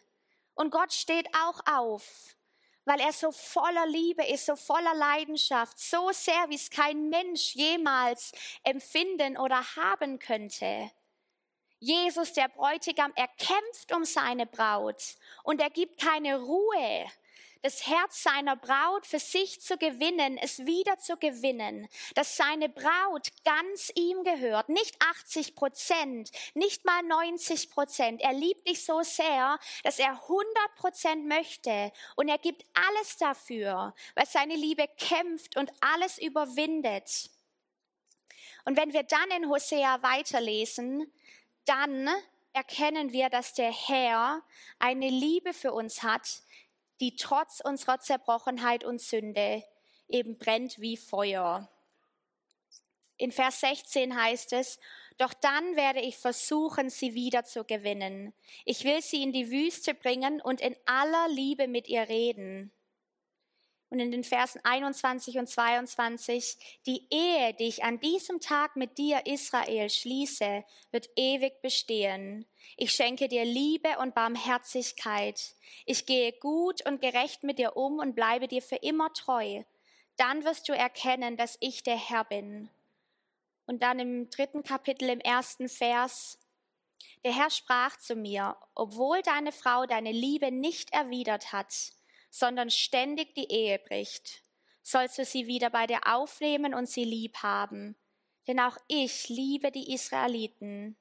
Und Gott steht auch auf, weil er so voller Liebe ist, so voller Leidenschaft, so sehr, wie es kein Mensch jemals empfinden oder haben könnte. Jesus, der Bräutigam, er kämpft um seine Braut und er gibt keine Ruhe, das Herz seiner Braut für sich zu gewinnen, es wieder zu gewinnen, dass seine Braut ganz ihm gehört, nicht 80 Prozent, nicht mal 90 Prozent. Er liebt dich so sehr, dass er 100 Prozent möchte und er gibt alles dafür, weil seine Liebe kämpft und alles überwindet. Und wenn wir dann in Hosea weiterlesen, dann erkennen wir, dass der Herr eine Liebe für uns hat, die trotz unserer Zerbrochenheit und Sünde eben brennt wie Feuer. In Vers 16 heißt es, doch dann werde ich versuchen, sie wieder zu gewinnen. Ich will sie in die Wüste bringen und in aller Liebe mit ihr reden. Und in den Versen 21 und 22, die Ehe, die ich an diesem Tag mit dir, Israel, schließe, wird ewig bestehen. Ich schenke dir Liebe und Barmherzigkeit. Ich gehe gut und gerecht mit dir um und bleibe dir für immer treu. Dann wirst du erkennen, dass ich der Herr bin. Und dann im dritten Kapitel, im ersten Vers, der Herr sprach zu mir, obwohl deine Frau deine Liebe nicht erwidert hat, sondern ständig die Ehe bricht, sollst du sie wieder bei dir aufnehmen und sie lieb haben. Denn auch ich liebe die Israeliten,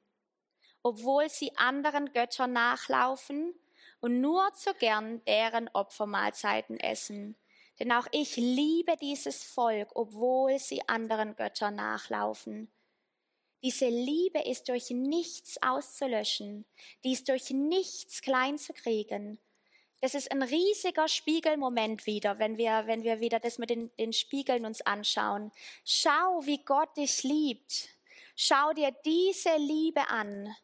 obwohl sie anderen Göttern nachlaufen und nur zu gern deren Opfermahlzeiten essen. Denn auch ich liebe dieses Volk, obwohl sie anderen Göttern nachlaufen. Diese Liebe ist durch nichts auszulöschen, die ist durch nichts klein zu kriegen, das ist ein riesiger Spiegelmoment wieder, wenn wir, wenn wir wieder das mit den, den Spiegeln uns anschauen. Schau, wie Gott dich liebt. Schau dir diese Liebe an,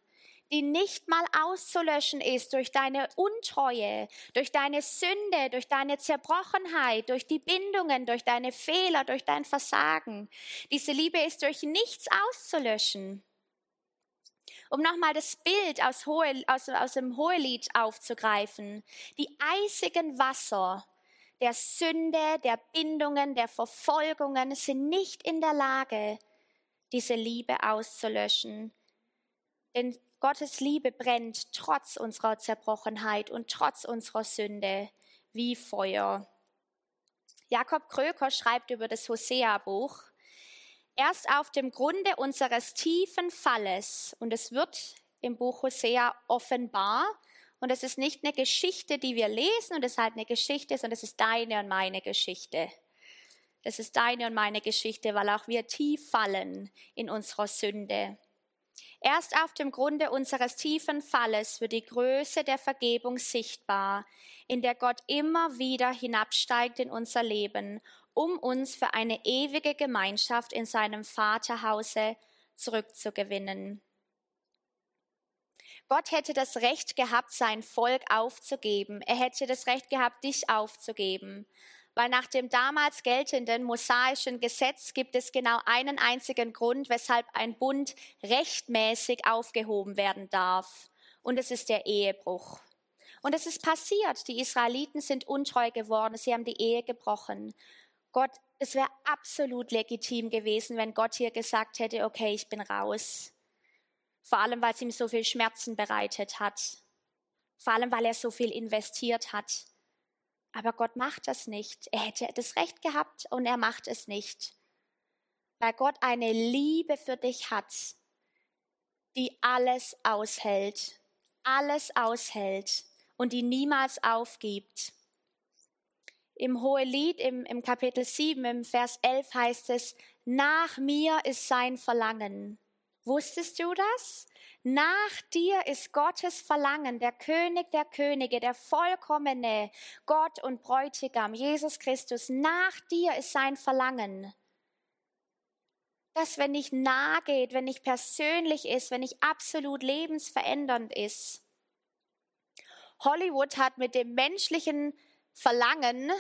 die nicht mal auszulöschen ist durch deine Untreue, durch deine Sünde, durch deine Zerbrochenheit, durch die Bindungen, durch deine Fehler, durch dein Versagen. Diese Liebe ist durch nichts auszulöschen um nochmal das Bild aus, Hohe, aus, aus dem Hohelied aufzugreifen. Die eisigen Wasser der Sünde, der Bindungen, der Verfolgungen sind nicht in der Lage, diese Liebe auszulöschen. Denn Gottes Liebe brennt trotz unserer Zerbrochenheit und trotz unserer Sünde wie Feuer. Jakob Kröker schreibt über das Hosea-Buch, erst auf dem Grunde unseres tiefen Falles, und es wird im Buch Hosea offenbar, und es ist nicht eine Geschichte, die wir lesen, und es ist halt eine Geschichte, sondern es ist deine und meine Geschichte. Es ist deine und meine Geschichte, weil auch wir tief fallen in unserer Sünde. Erst auf dem Grunde unseres tiefen Falles wird die Größe der Vergebung sichtbar, in der Gott immer wieder hinabsteigt in unser Leben um uns für eine ewige Gemeinschaft in seinem Vaterhause zurückzugewinnen. Gott hätte das Recht gehabt, sein Volk aufzugeben. Er hätte das Recht gehabt, dich aufzugeben. Weil nach dem damals geltenden mosaischen Gesetz gibt es genau einen einzigen Grund, weshalb ein Bund rechtmäßig aufgehoben werden darf. Und es ist der Ehebruch. Und es ist passiert. Die Israeliten sind untreu geworden. Sie haben die Ehe gebrochen. Gott, es wäre absolut legitim gewesen, wenn Gott hier gesagt hätte, okay, ich bin raus. Vor allem, weil es ihm so viel Schmerzen bereitet hat. Vor allem, weil er so viel investiert hat. Aber Gott macht das nicht. Er hätte das Recht gehabt und er macht es nicht. Weil Gott eine Liebe für dich hat, die alles aushält, alles aushält und die niemals aufgibt. Im Hohelied im, im Kapitel 7, im Vers 11 heißt es, nach mir ist sein Verlangen. Wusstest du das? Nach dir ist Gottes Verlangen, der König der Könige, der vollkommene Gott und Bräutigam, Jesus Christus. Nach dir ist sein Verlangen. Dass wenn nicht nah geht, wenn nicht persönlich ist, wenn nicht absolut lebensverändernd ist. Hollywood hat mit dem menschlichen Verlangen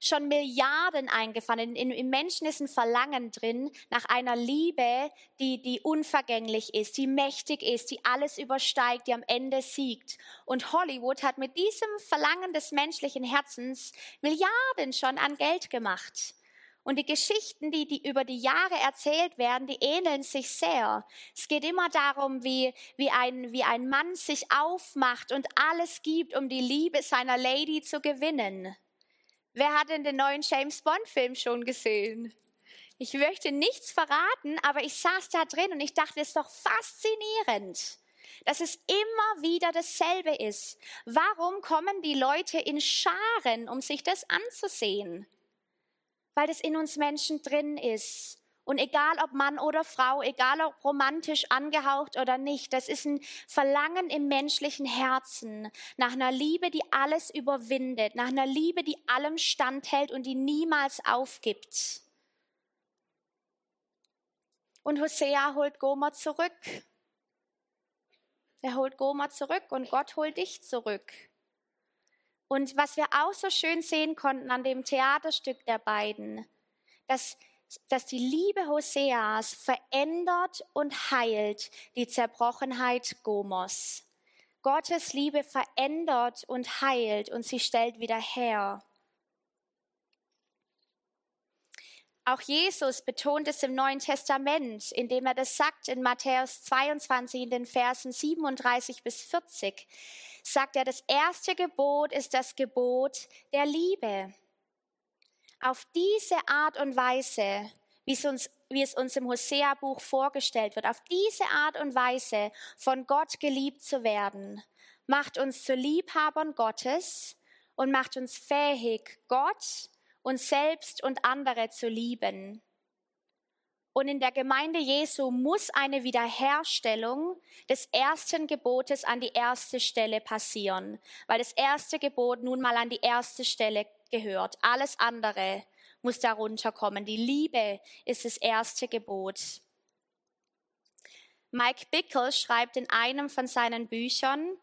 schon Milliarden eingefangen. In, Im Menschen ist ein Verlangen drin nach einer Liebe, die, die unvergänglich ist, die mächtig ist, die alles übersteigt, die am Ende siegt. Und Hollywood hat mit diesem Verlangen des menschlichen Herzens Milliarden schon an Geld gemacht. Und die Geschichten, die, die über die Jahre erzählt werden, die ähneln sich sehr. Es geht immer darum, wie, wie, ein, wie ein Mann sich aufmacht und alles gibt, um die Liebe seiner Lady zu gewinnen. Wer hat denn den neuen James Bond-Film schon gesehen? Ich möchte nichts verraten, aber ich saß da drin und ich dachte, es ist doch faszinierend, dass es immer wieder dasselbe ist. Warum kommen die Leute in Scharen, um sich das anzusehen? Weil das in uns Menschen drin ist. Und egal ob Mann oder Frau, egal ob romantisch angehaucht oder nicht, das ist ein Verlangen im menschlichen Herzen nach einer Liebe, die alles überwindet, nach einer Liebe, die allem standhält und die niemals aufgibt. Und Hosea holt Gomer zurück. Er holt Gomer zurück und Gott holt dich zurück. Und was wir auch so schön sehen konnten an dem Theaterstück der beiden, dass dass die Liebe Hoseas verändert und heilt die Zerbrochenheit Gomos. Gottes Liebe verändert und heilt und sie stellt wieder her. Auch Jesus betont es im Neuen Testament, indem er das sagt in Matthäus 22 in den Versen 37 bis 40. Sagt er, das erste Gebot ist das Gebot der Liebe auf diese Art und Weise, wie es uns, wie es uns im Hosea-Buch vorgestellt wird, auf diese Art und Weise von Gott geliebt zu werden, macht uns zu Liebhabern Gottes und macht uns fähig, Gott, uns selbst und andere zu lieben. Und in der Gemeinde Jesu muss eine Wiederherstellung des ersten Gebotes an die erste Stelle passieren, weil das erste Gebot nun mal an die erste Stelle gehört. Alles andere muss darunter kommen. Die Liebe ist das erste Gebot. Mike Bickle schreibt in einem von seinen Büchern,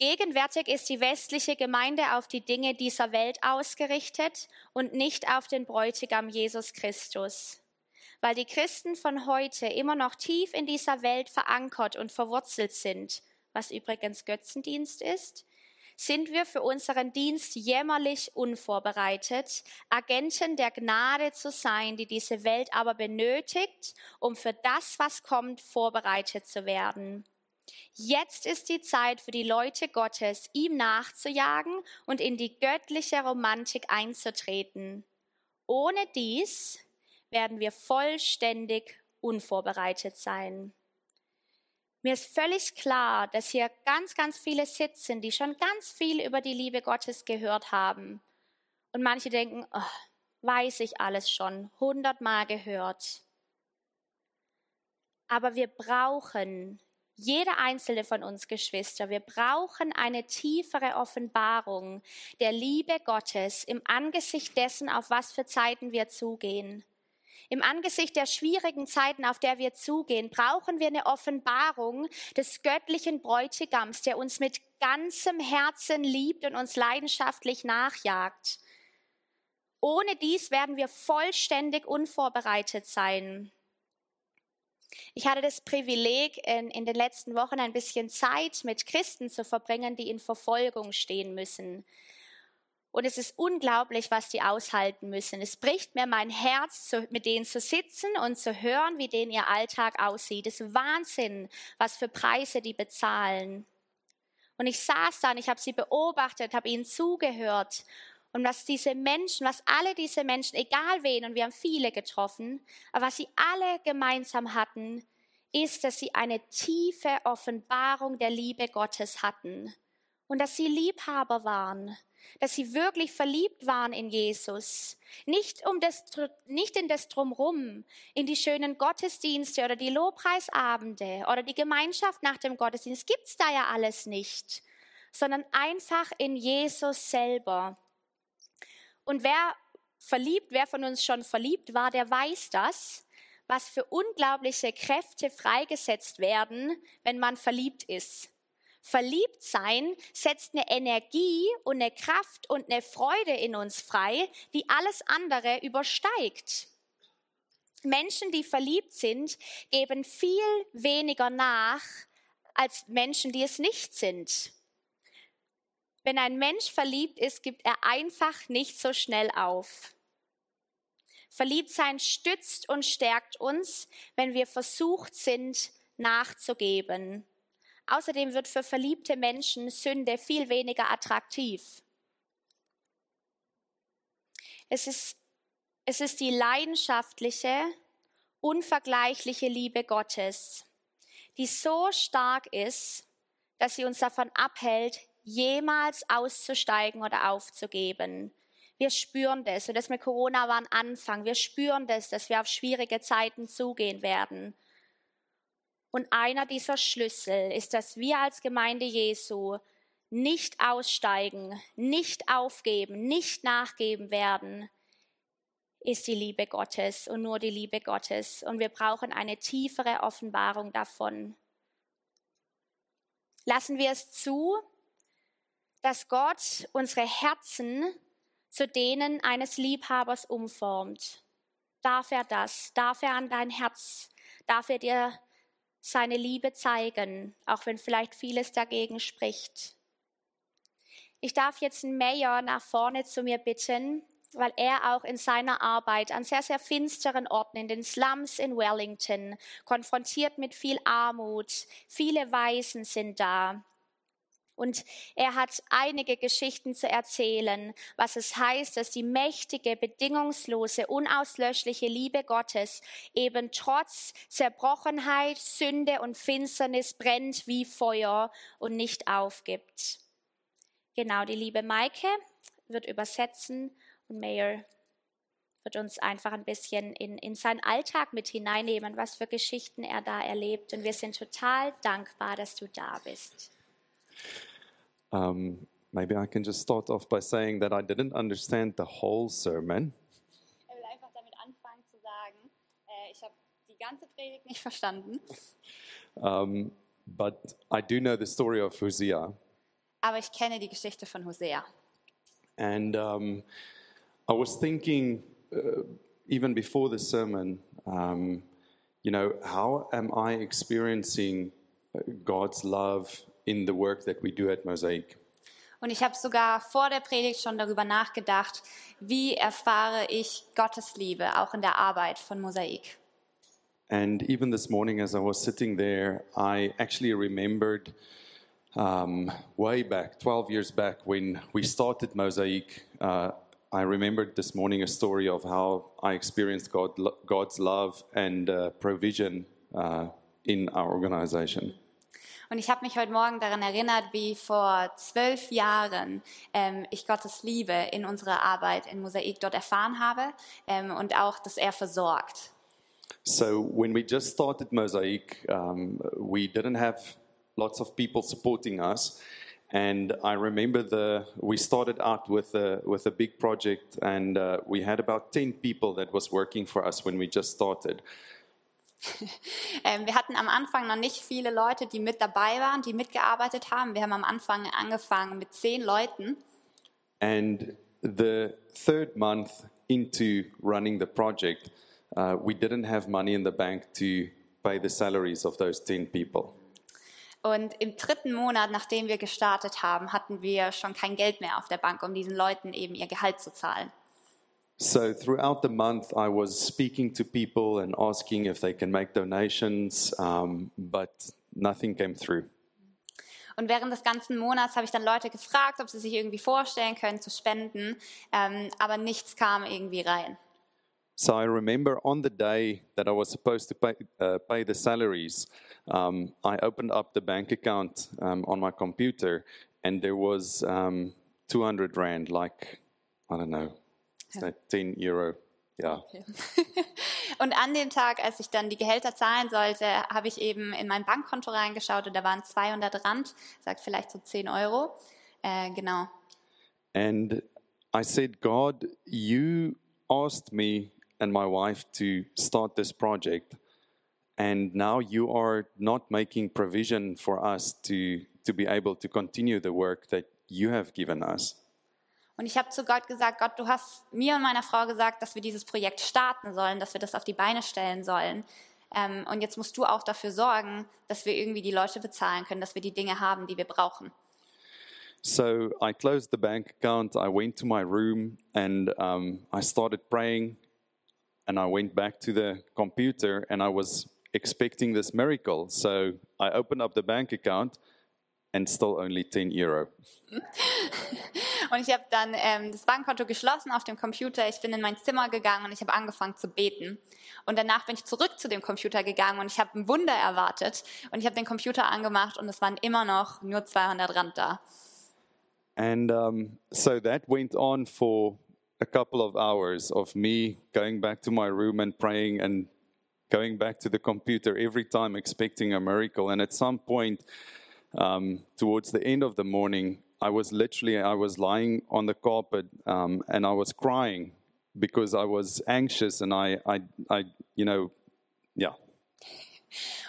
Gegenwärtig ist die westliche Gemeinde auf die Dinge dieser Welt ausgerichtet und nicht auf den Bräutigam Jesus Christus. Weil die Christen von heute immer noch tief in dieser Welt verankert und verwurzelt sind, was übrigens Götzendienst ist, sind wir für unseren Dienst jämmerlich unvorbereitet, Agenten der Gnade zu sein, die diese Welt aber benötigt, um für das, was kommt, vorbereitet zu werden. Jetzt ist die Zeit für die Leute Gottes, ihm nachzujagen und in die göttliche Romantik einzutreten. Ohne dies werden wir vollständig unvorbereitet sein. Mir ist völlig klar, dass hier ganz, ganz viele sitzen, die schon ganz viel über die Liebe Gottes gehört haben. Und manche denken, oh, weiß ich alles schon, hundertmal gehört. Aber wir brauchen, jeder einzelne von uns Geschwister, wir brauchen eine tiefere Offenbarung der Liebe Gottes im Angesicht dessen, auf was für Zeiten wir zugehen. Im Angesicht der schwierigen Zeiten, auf der wir zugehen, brauchen wir eine Offenbarung des göttlichen Bräutigams, der uns mit ganzem Herzen liebt und uns leidenschaftlich nachjagt. Ohne dies werden wir vollständig unvorbereitet sein. Ich hatte das Privileg, in, in, den letzten Wochen ein bisschen Zeit mit Christen zu verbringen, die in Verfolgung stehen müssen. Und es ist unglaublich, was die aushalten müssen. Es bricht mir mein Herz, mit denen zu sitzen und zu hören, wie denen ihr Alltag aussieht. Es ist Wahnsinn, was für Preise die bezahlen. Und ich saß da und ich habe sie beobachtet, habe ihnen zugehört. Und was diese Menschen, was alle diese Menschen, egal wen, und wir haben viele getroffen, aber was sie alle gemeinsam hatten, ist, dass sie eine tiefe Offenbarung der Liebe Gottes hatten und dass sie Liebhaber waren dass sie wirklich verliebt waren in Jesus. Nicht, um das, nicht in das Drumrum, in die schönen Gottesdienste oder die Lobpreisabende oder die Gemeinschaft nach dem Gottesdienst. Gibt's da ja alles nicht, sondern einfach in Jesus selber. Und wer verliebt, wer von uns schon verliebt war, der weiß das, was für unglaubliche Kräfte freigesetzt werden, wenn man verliebt ist. Verliebt sein setzt eine Energie und eine Kraft und eine Freude in uns frei, die alles andere übersteigt. Menschen, die verliebt sind, geben viel weniger nach als Menschen, die es nicht sind. Wenn ein Mensch verliebt ist, gibt er einfach nicht so schnell auf. Verliebtsein stützt und stärkt uns, wenn wir versucht sind, nachzugeben. Außerdem wird für verliebte Menschen Sünde viel weniger attraktiv. Es ist, es ist die leidenschaftliche, unvergleichliche Liebe Gottes, die so stark ist, dass sie uns davon abhält, jemals auszusteigen oder aufzugeben. Wir spüren das und das mit Corona war ein Anfang. Wir spüren das, dass wir auf schwierige Zeiten zugehen werden. Und einer dieser Schlüssel ist, dass wir als Gemeinde Jesu nicht aussteigen, nicht aufgeben, nicht nachgeben werden, ist die Liebe Gottes und nur die Liebe Gottes. Und wir brauchen eine tiefere Offenbarung davon. Lassen wir es zu, dass Gott unsere Herzen zu denen eines Liebhabers umformt. Darf er das? Darf er an dein Herz? Darf er dir seine Liebe zeigen, auch wenn vielleicht vieles dagegen spricht? Ich darf jetzt einen Mayor nach vorne zu mir bitten, weil er auch in seiner Arbeit an sehr, sehr finsteren Orten, in den Slums in Wellington, konfrontiert mit viel Armut, viele Waisen sind da. Und er hat einige Geschichten zu erzählen, was es heißt, dass die mächtige, bedingungslose, unauslöschliche Liebe Gottes eben trotz Zerbrochenheit, Sünde und Finsternis brennt wie Feuer und nicht aufgibt. Genau, die liebe Maike wird übersetzen und Mayor wird uns einfach ein bisschen in, in seinen Alltag mit hineinnehmen, was für Geschichten er da erlebt. Und wir sind total dankbar, dass du da bist. Um, maybe I can just start off by saying that I didn't understand the whole sermon. Er will einfach damit anfangen zu sagen, äh, ich habe die ganze Predigt nicht verstanden, Um, but I do know the story of Hosea. aber ich kenne die Geschichte von Hosea. And um, I was thinking, uh, even before the sermon, um, you know, how am I experiencing uh, God's love in the work that we do at Mosaic? Und ich habe sogar vor der Predigt schon darüber nachgedacht, wie erfahre ich Gottes Liebe auch in der Arbeit von Mosaik. And even this morning, as I was sitting there, I actually remembered um, way back, 12 years back, when we started Mosaic. Uh, I remembered this morning a story of how I experienced God, God's love and uh, provision uh, in our organization. Und ich habe mich heute Morgen daran erinnert, wie vor zwölf Jahren ähm, ich Gottes Liebe in unserer Arbeit in Mosaik dort erfahren habe ähm, und auch, dass er versorgt. So when we just started Mosaic, um, we didn't have lots of people supporting us. And I remember the we started out with a with a big project, and uh, we had about ten people that was working for us when we just started. Ähm, wir hatten am Anfang noch nicht viele Leute, die mit dabei waren, die mitgearbeitet haben. Wir haben am Anfang angefangen mit zehn Leuten. And the third month into running the project, uh, we didn't have money in the bank to pay the salaries of those ten people. Und im dritten Monat, nachdem wir gestartet haben, hatten wir schon kein Geld mehr auf der Bank, um diesen Leuten eben ihr Gehalt zu zahlen. So throughout the month, I was speaking to people and asking if they can make donations, um, but nothing came through. Und während des ganzen Monats habe ich dann Leute gefragt, ob sie sich irgendwie vorstellen können zu spenden, ähm, aber nichts kam irgendwie rein. So I remember on the day that I was supposed to pay, uh, pay the salaries, um, I opened up the bank account um, on my computer, and there was um, 200 Rand, like, I don't know, that 10 Euro? Yeah. Und an dem Tag, als ich dann die Gehälter zahlen sollte, habe ich eben in mein Bankkonto reingeschaut und da waren 200 Rand, sagt vielleicht so 10 Euro. Äh, genau. And I said, God, you asked me and my wife to start this project. And now you are not making provision for us to, to be able to continue the work that you have given us. Und ich habe zu Gott gesagt, Gott, du hast mir und meiner Frau gesagt, dass wir dieses Projekt starten sollen, dass wir das auf die Beine stellen sollen. Ähm, und jetzt musst du auch dafür sorgen, dass wir irgendwie die Leute bezahlen können, dass wir die Dinge haben, die wir brauchen. So I closed the bank account. I went to my room and um, I started praying. And I went back to the computer and I was expecting this miracle. So I opened up the bank account and still only 10 euro. Und ich habe dann ähm, das Bankkonto geschlossen auf dem Computer. Ich bin in mein Zimmer gegangen und ich habe angefangen zu beten. Und danach bin ich zurück zu dem Computer gegangen und ich habe ein Wunder erwartet. Und ich habe den Computer angemacht und es waren immer noch nur 200 Rand da. And um, so that went on for a couple of hours of me going back to my room and praying and going back to the computer every time expecting a miracle. And at some point, um, towards the end of the morning, I was literally I was lying on the carpet um, and I was crying because I was anxious and I, I, I, you know, yeah,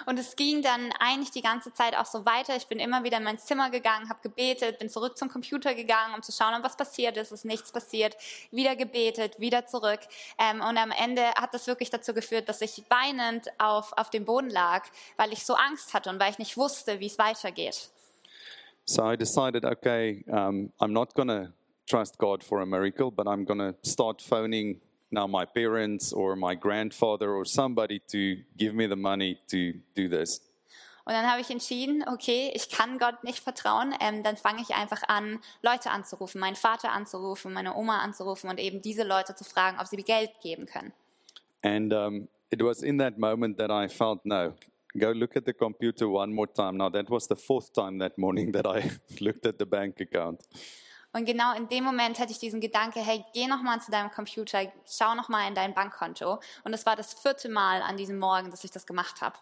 Und es ging dann eigentlich die ganze Zeit auch so weiter. Ich bin immer wieder in mein Zimmer gegangen, habe gebetet, bin zurück zum Computer gegangen, um zu schauen, ob was passiert ist. Es ist nichts passiert. Wieder gebetet, wieder zurück. Ähm, und am Ende hat das wirklich dazu geführt, dass ich weinend auf, auf dem Boden lag, weil ich so Angst hatte und weil ich nicht wusste, wie es weitergeht. So I decided, okay, um, I'm not to trust God for a miracle, but I'm to start phoning now my parents or my grandfather or somebody to give me the money to do this. Und dann habe ich entschieden, okay, ich kann Gott nicht vertrauen, ähm, dann fange ich einfach an, Leute anzurufen, meinen Vater anzurufen, meine Oma anzurufen und eben diese Leute zu fragen, ob sie mir Geld geben können. And um, it was in that moment that I felt, no, go look at the computer one more time. Now, that was the fourth time that morning that I looked at the bank account. Und genau in dem Moment hatte ich diesen Gedanke, hey, geh noch mal zu deinem Computer, schau noch mal in dein Bankkonto. Und es war das vierte Mal an diesem Morgen, dass ich das gemacht habe.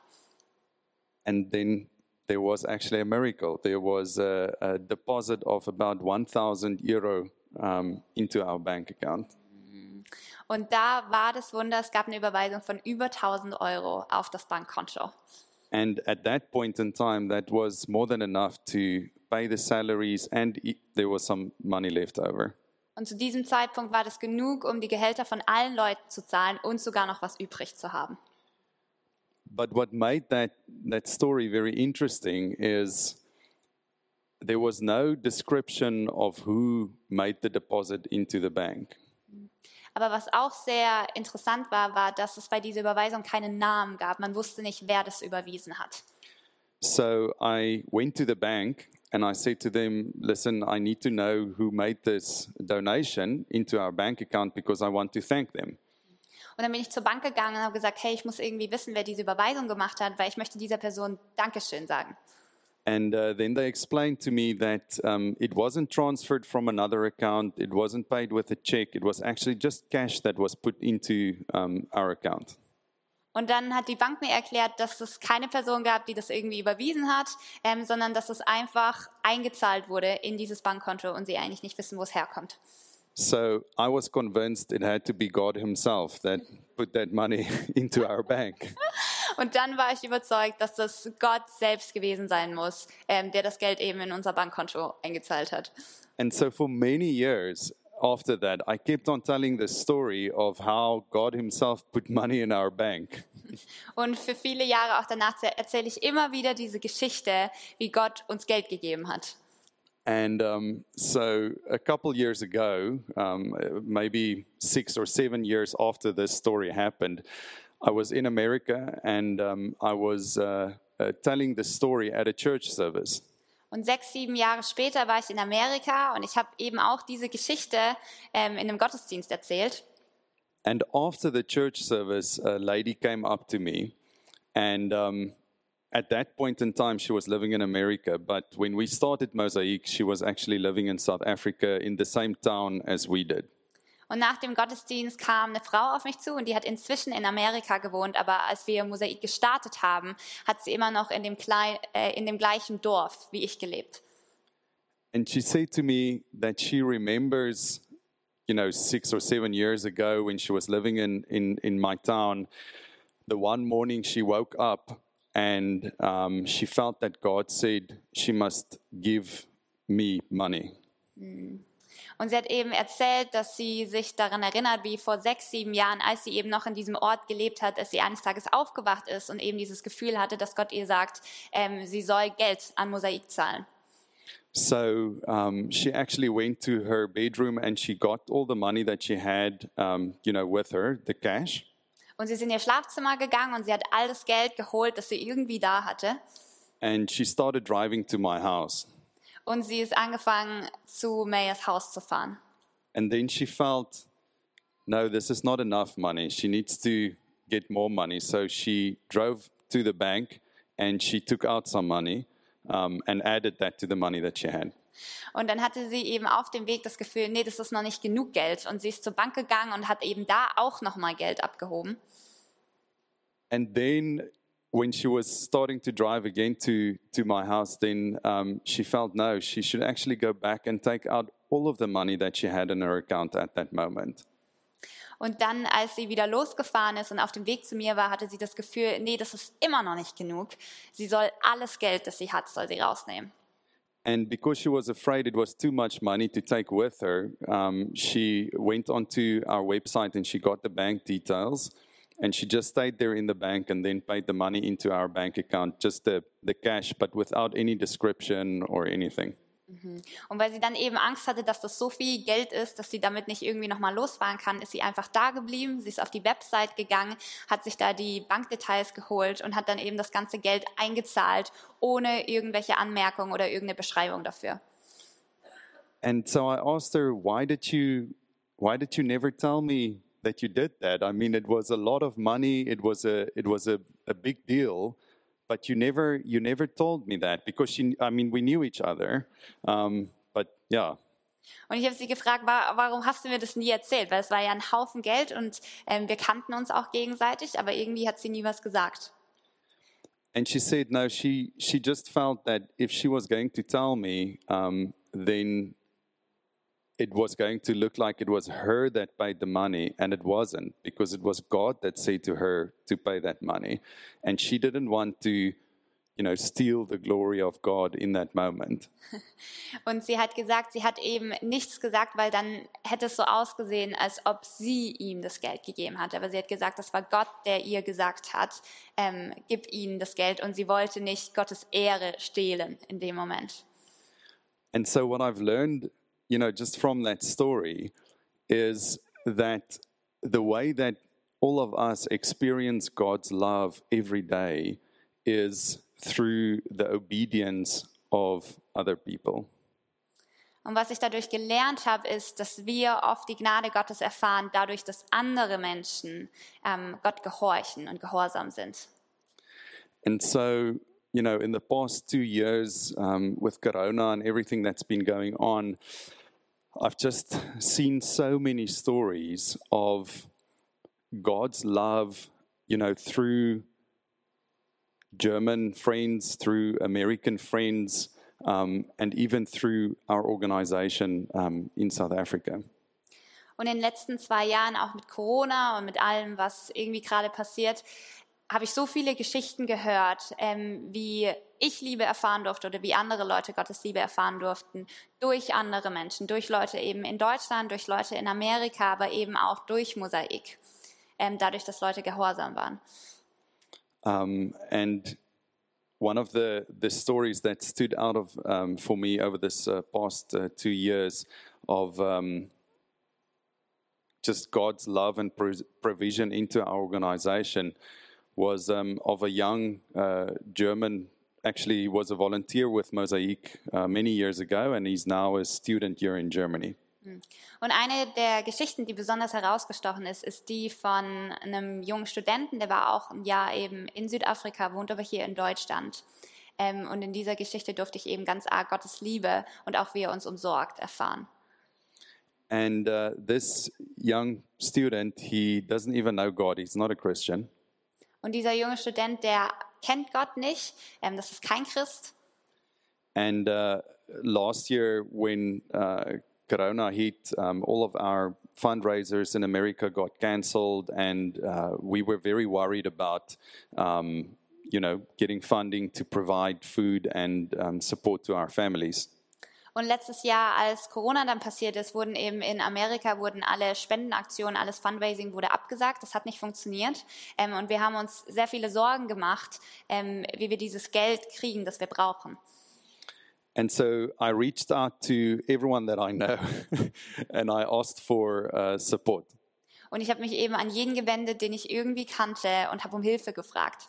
And then there was actually a miracle. There was a, a deposit of about 1,000 euro um, into our bank account. Und da war das Wunder, es gab eine Überweisung von über 1000 Euro auf das Bankkonto. And at that point in time, that was more than enough to pay the salaries, and there was some money left over. Und zu diesem Zeitpunkt war das genug, um die Gehälter von allen Leuten zu zahlen und sogar noch was übrig zu haben. But what made that, that story very interesting is there was no description of who made the deposit into the bank. Aber was auch sehr interessant war, war, dass es bei dieser Überweisung keinen Namen gab. Man wusste nicht, wer das überwiesen hat. So I went to the bank and I said to them, listen, I need to know who made this donation into our bank account because I want to thank them. Und dann bin ich zur Bank gegangen und habe gesagt, hey, ich muss irgendwie wissen, wer diese Überweisung gemacht hat, weil ich möchte dieser Person Dankeschön sagen. And uh, then they explained to me that um, it wasn't transferred from another account, it wasn't paid with a check, it was actually just cash that was put into um, our account. Und dann hat die Bank mir erklärt, dass es keine Person gab, die das irgendwie überwiesen hat, ähm, sondern dass es einfach eingezahlt wurde in dieses Bankkonto und sie eigentlich nicht wissen, wo es herkommt. So I was convinced it had to be God Himself that put that money into our bank. Und dann war ich überzeugt, dass das Gott selbst gewesen sein muss, ähm, der das Geld eben in unser Bankkonto eingezahlt hat. And so for many years after that, I kept on telling the story of how God Himself put money in our bank. Und für viele Jahre auch danach erzähle ich immer wieder diese Geschichte, wie Gott uns Geld gegeben hat. And um, so a couple years ago, um, maybe six or seven years after this story happened, I was in America and um, I was uh, uh, telling the story at a church service. Und sechs, sieben Jahre später war ich in Amerika und ich habe eben auch diese Geschichte ähm, in einem Gottesdienst erzählt. And after the church service, a lady came up to me and um, at that point in time, she was living in America, but when we started Mosaic, she was actually living in South Africa in the same town as we did. Und nach dem Gottesdienst kam eine Frau auf mich zu und die hat inzwischen in Amerika gewohnt, aber als wir Mosaik gestartet haben, hat sie immer noch in dem, klein, äh, in dem gleichen Dorf wie ich gelebt. And she said to me that she remembers, you know, six or seven years ago when she was living in, in, in my town, the one morning she woke up and um, she felt that God said she must give me money. Und sie hat eben erzählt, dass sie sich daran erinnert, wie vor sechs, sieben Jahren, als sie eben noch in diesem Ort gelebt hat, dass sie eines Tages aufgewacht ist und eben dieses Gefühl hatte, dass Gott ihr sagt, ähm, sie soll Geld an Mosaik zahlen. So um, she actually went to her bedroom and she got all the money that she had, um, you know, with her, the cash. Und sie ist in ihr Schlafzimmer gegangen und sie hat all das Geld geholt, das sie irgendwie da hatte. And she started driving to my house. Und sie ist angefangen, zu Mayers Haus zu fahren. And then she felt, no, this is not enough money. She needs to get more money. So she drove to the bank and she took out some money um, and added that to the money that she had. Und dann hatte sie eben auf dem Weg das Gefühl, nee, das ist noch nicht genug Geld. Und sie ist zur Bank gegangen und hat eben da auch nochmal Geld abgehoben. And then when she was starting to drive again to, to my house, then um, she felt no, she should actually go back and take out all of the money that she had in her account at that moment. Und dann, als sie wieder losgefahren ist und auf dem Weg zu mir war, hatte sie das Gefühl, nee, das ist immer noch nicht genug. Sie soll alles Geld, das sie hat, soll sie rausnehmen. And because she was afraid it was too much money to take with her, um, she went onto our website and she got the bank details. And she just stayed there in the bank and then paid the money into our bank account, just the, the cash, but without any description or anything. Mhm. Und weil sie dann eben Angst hatte, dass das so viel Geld ist, dass sie damit nicht irgendwie nochmal losfahren kann, ist sie einfach da geblieben. Sie ist auf die Website gegangen, hat sich da die Bankdetails geholt und hat dann eben das ganze Geld eingezahlt, ohne irgendwelche Anmerkungen oder irgendeine Beschreibung dafür. And so I asked her, why did you, why did you never tell me that you did that? I mean, it was a lot of money. It was a, it was a, a big deal, but you never, you never told me that because she, I mean, we knew each other. Um, but yeah, Und ich habe sie gefragt, wa- warum hast du mir das nie erzählt? Weil es war ja ein Haufen Geld und ähm, wir kannten uns auch gegenseitig, aber irgendwie hat sie nie was gesagt. And she said, no, she, she just felt that if she was going to tell me, um, then it was going to look like it was her that paid the money, and it wasn't, because it was God that said to her to pay that money. And she didn't want to, you know, steal the glory of God in that moment. Und sie hat gesagt, sie hat eben nichts gesagt, weil dann hätte es so ausgesehen, als ob sie ihm das Geld gegeben hat. Aber sie hat gesagt, das war Gott, der ihr gesagt hat, ähm, gib ihnen das Geld. Und sie wollte nicht Gottes Ehre stehlen in dem Moment. And so, what I've learned, you know, just from that story is that the way that all of us experience God's love every day is through the obedience of other people. Und was ich dadurch gelernt habe, ist, dass wir oft die Gnade Gottes erfahren, dadurch, dass andere Menschen ähm, Gott gehorchen und gehorsam sind. And so, you know, in the past two years um, with Corona and everything that's been going on, I've just seen so many stories of God's love, you know, through German friends, through American friends, um, and even through our organization um, in South Africa. Und in den letzten zwei Jahren, auch mit Corona und mit allem, was irgendwie gerade passiert, habe ich so viele Geschichten gehört, ähm, wie ich Liebe erfahren durfte oder wie andere Leute Gottes Liebe erfahren durften durch andere Menschen, durch Leute eben in Deutschland, durch Leute in Amerika, aber eben auch durch Mosaik, ähm, dadurch, dass Leute gehorsam waren. Um, and one of the, the stories that stood out of um, for me over this uh, past uh, two years of um, just God's love and provision into our organization was um, of a young uh, German. Actually, he was a volunteer with Mosaic uh, many years ago, and he's now a student here in Germany. Und eine der Geschichten, die besonders herausgestochen ist, ist die von einem jungen Studenten, der war auch ein Jahr eben in Südafrika, wohnt aber hier in Deutschland. Ähm, und in dieser Geschichte durfte ich eben ganz arg Gottes Liebe und auch wie er uns umsorgt erfahren. And uh, this young student, he doesn't even know God. He's not a Christian. Und dieser junge Student, der kennt Gott nicht, ähm, das ist kein Christ. And uh, last year, when uh, Corona hit, um, all of our fundraisers in America got cancelled, and uh, we were very worried about, um, you know, getting funding to provide food and um, support to our families. Und letztes Jahr, als Corona dann passiert ist, wurden eben in Amerika wurden alle Spendenaktionen, alles Fundraising wurde abgesagt. Das hat nicht funktioniert. Ähm, und wir haben uns sehr viele Sorgen gemacht, ähm, wie wir dieses Geld kriegen, das wir brauchen. And so I reached out to everyone that I know and I asked for uh, support. Und ich habe mich eben an jeden gewendet, den ich irgendwie kannte und habe um Hilfe gefragt.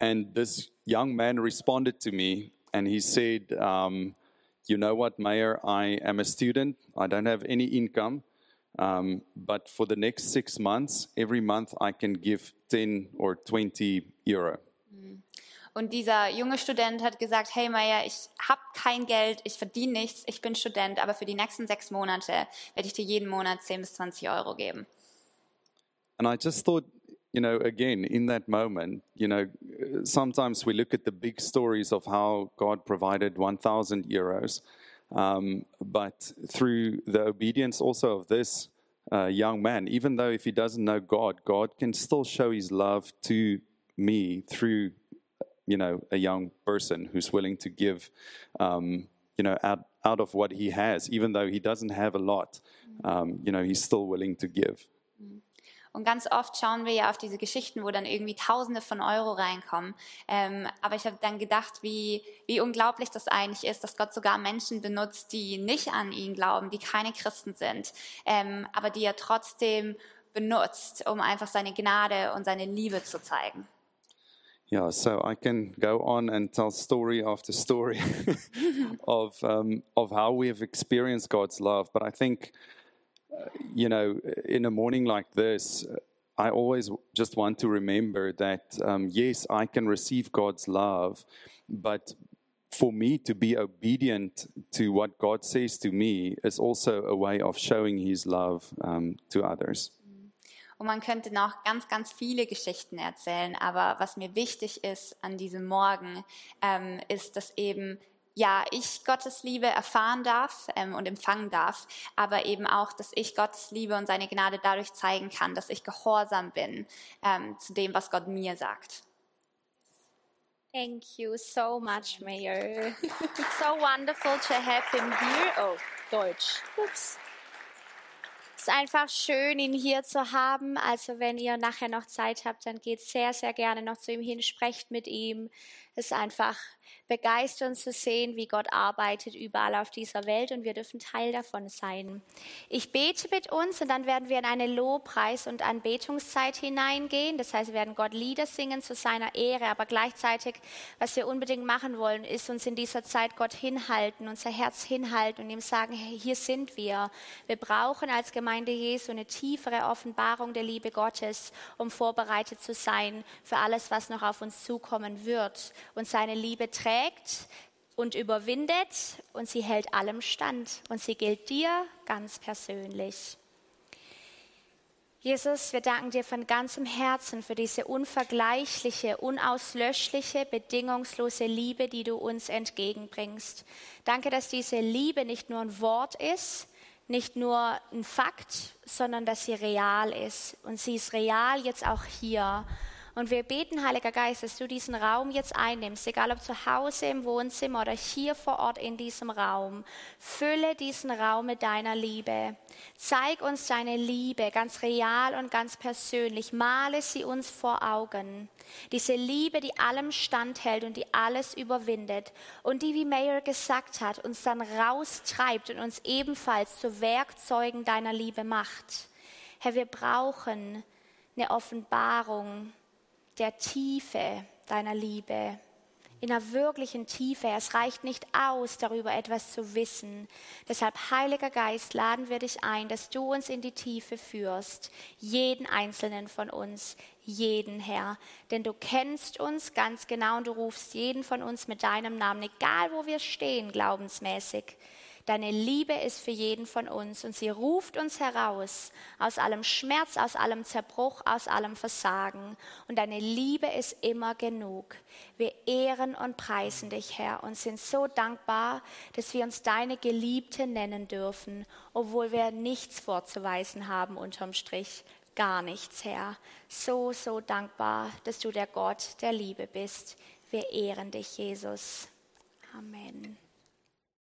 And this young man responded to me and he said, um, You know what, Mayor, I am a student. I don't have any income. Um, but for the next six months, every month I can give 10 or 20 euro. Und dieser junge Student hat gesagt, hey Maya, ich habe kein Geld, ich verdiene nichts, ich bin Student, aber für die nächsten sechs Monate werde ich dir jeden Monat 10 bis 20 Euro geben. And I just thought, you know, again, in that moment, you know, sometimes we look at the big stories of how God provided 1,000 euros. Um, but through the obedience also of this uh, young man, even though if he doesn't know God, God can still show his love to me through, you know, a young person who's willing to give, um, you know, out, out of what he has, even though he doesn't have a lot, um, you know, he's still willing to give. Und ganz oft schauen wir ja auf diese Geschichten, wo dann irgendwie Tausende von Euro reinkommen. Ähm, aber ich habe dann gedacht, wie, wie unglaublich das eigentlich ist, dass Gott sogar Menschen benutzt, die nicht an ihn glauben, die keine Christen sind, ähm, aber die er trotzdem benutzt, um einfach seine Gnade und seine Liebe zu zeigen. Yeah, so I can go on and tell story after story of um, of how we have experienced God's love. But I think, you know, in a morning like this, I always just want to remember that um, yes, I can receive God's love, but for me to be obedient to what God says to me is also a way of showing His love um, to others. Und man könnte noch ganz, ganz viele Geschichten erzählen. Aber was mir wichtig ist an diesem Morgen, ähm, ist, dass eben ja, ich Gottes Liebe erfahren darf ähm, und empfangen darf, aber eben auch, dass ich Gottes Liebe und seine Gnade dadurch zeigen kann, dass ich gehorsam bin ähm, zu dem, was Gott mir sagt. Thank you so much, Mayor. It's so wonderful to have him here. Oh, Deutsch. Ups. Ist einfach schön, ihn hier zu haben. Also wenn ihr nachher noch Zeit habt, dann geht sehr, sehr gerne noch zu ihm hin, sprecht mit ihm. Es ist einfach begeisternd zu sehen, wie Gott arbeitet überall auf dieser Welt und wir dürfen Teil davon sein. Ich bete mit uns und dann werden wir in eine Lobpreis- und Anbetungszeit hineingehen. Das heißt, wir werden Gott Lieder singen zu seiner Ehre, aber gleichzeitig, was wir unbedingt machen wollen, ist uns in dieser Zeit Gott hinhalten, unser Herz hinhalten und ihm sagen, hier sind wir. Wir brauchen als Gemeinde Jesu eine tiefere Offenbarung der Liebe Gottes, um vorbereitet zu sein für alles, was noch auf uns zukommen wird. Und seine Liebe trägt und überwindet und sie hält allem stand und sie gilt dir ganz persönlich. Jesus, wir danken dir von ganzem Herzen für diese unvergleichliche, unauslöschliche, bedingungslose Liebe, die du uns entgegenbringst. Danke, dass diese Liebe nicht nur ein Wort ist, nicht nur ein Fakt, sondern dass sie real ist. Und sie ist real jetzt auch hier. Und wir beten, Heiliger Geist, dass du diesen Raum jetzt einnimmst, egal ob zu Hause, im Wohnzimmer oder hier vor Ort in diesem Raum. Fülle diesen Raum mit deiner Liebe. Zeig uns deine Liebe ganz real und ganz persönlich. Male sie uns vor Augen. Diese Liebe, die allem standhält und die alles überwindet und die, wie Mayer gesagt hat, uns dann raustreibt und uns ebenfalls zu Werkzeugen deiner Liebe macht. Herr, wir brauchen eine Offenbarung der Tiefe deiner Liebe. in einer wirklichen Tiefe. Es reicht nicht aus, darüber etwas zu wissen. Deshalb, Heiliger Geist, laden wir dich ein, dass du uns in die Tiefe führst, jeden einzelnen von uns, jeden Herr. Denn du kennst uns ganz genau und du rufst jeden von uns mit deinem Namen, egal wo wir stehen, glaubensmäßig. Deine Liebe ist für jeden von uns und sie ruft uns heraus aus allem Schmerz, aus allem Zerbruch, aus allem Versagen. Und deine Liebe ist immer genug. Wir ehren und preisen dich, Herr, und sind so dankbar, dass wir uns deine Geliebte nennen dürfen, obwohl wir nichts vorzuweisen haben unterm Strich. Gar nichts, Herr. So, so dankbar, dass du der Gott der Liebe bist. Wir ehren dich, Jesus. Amen.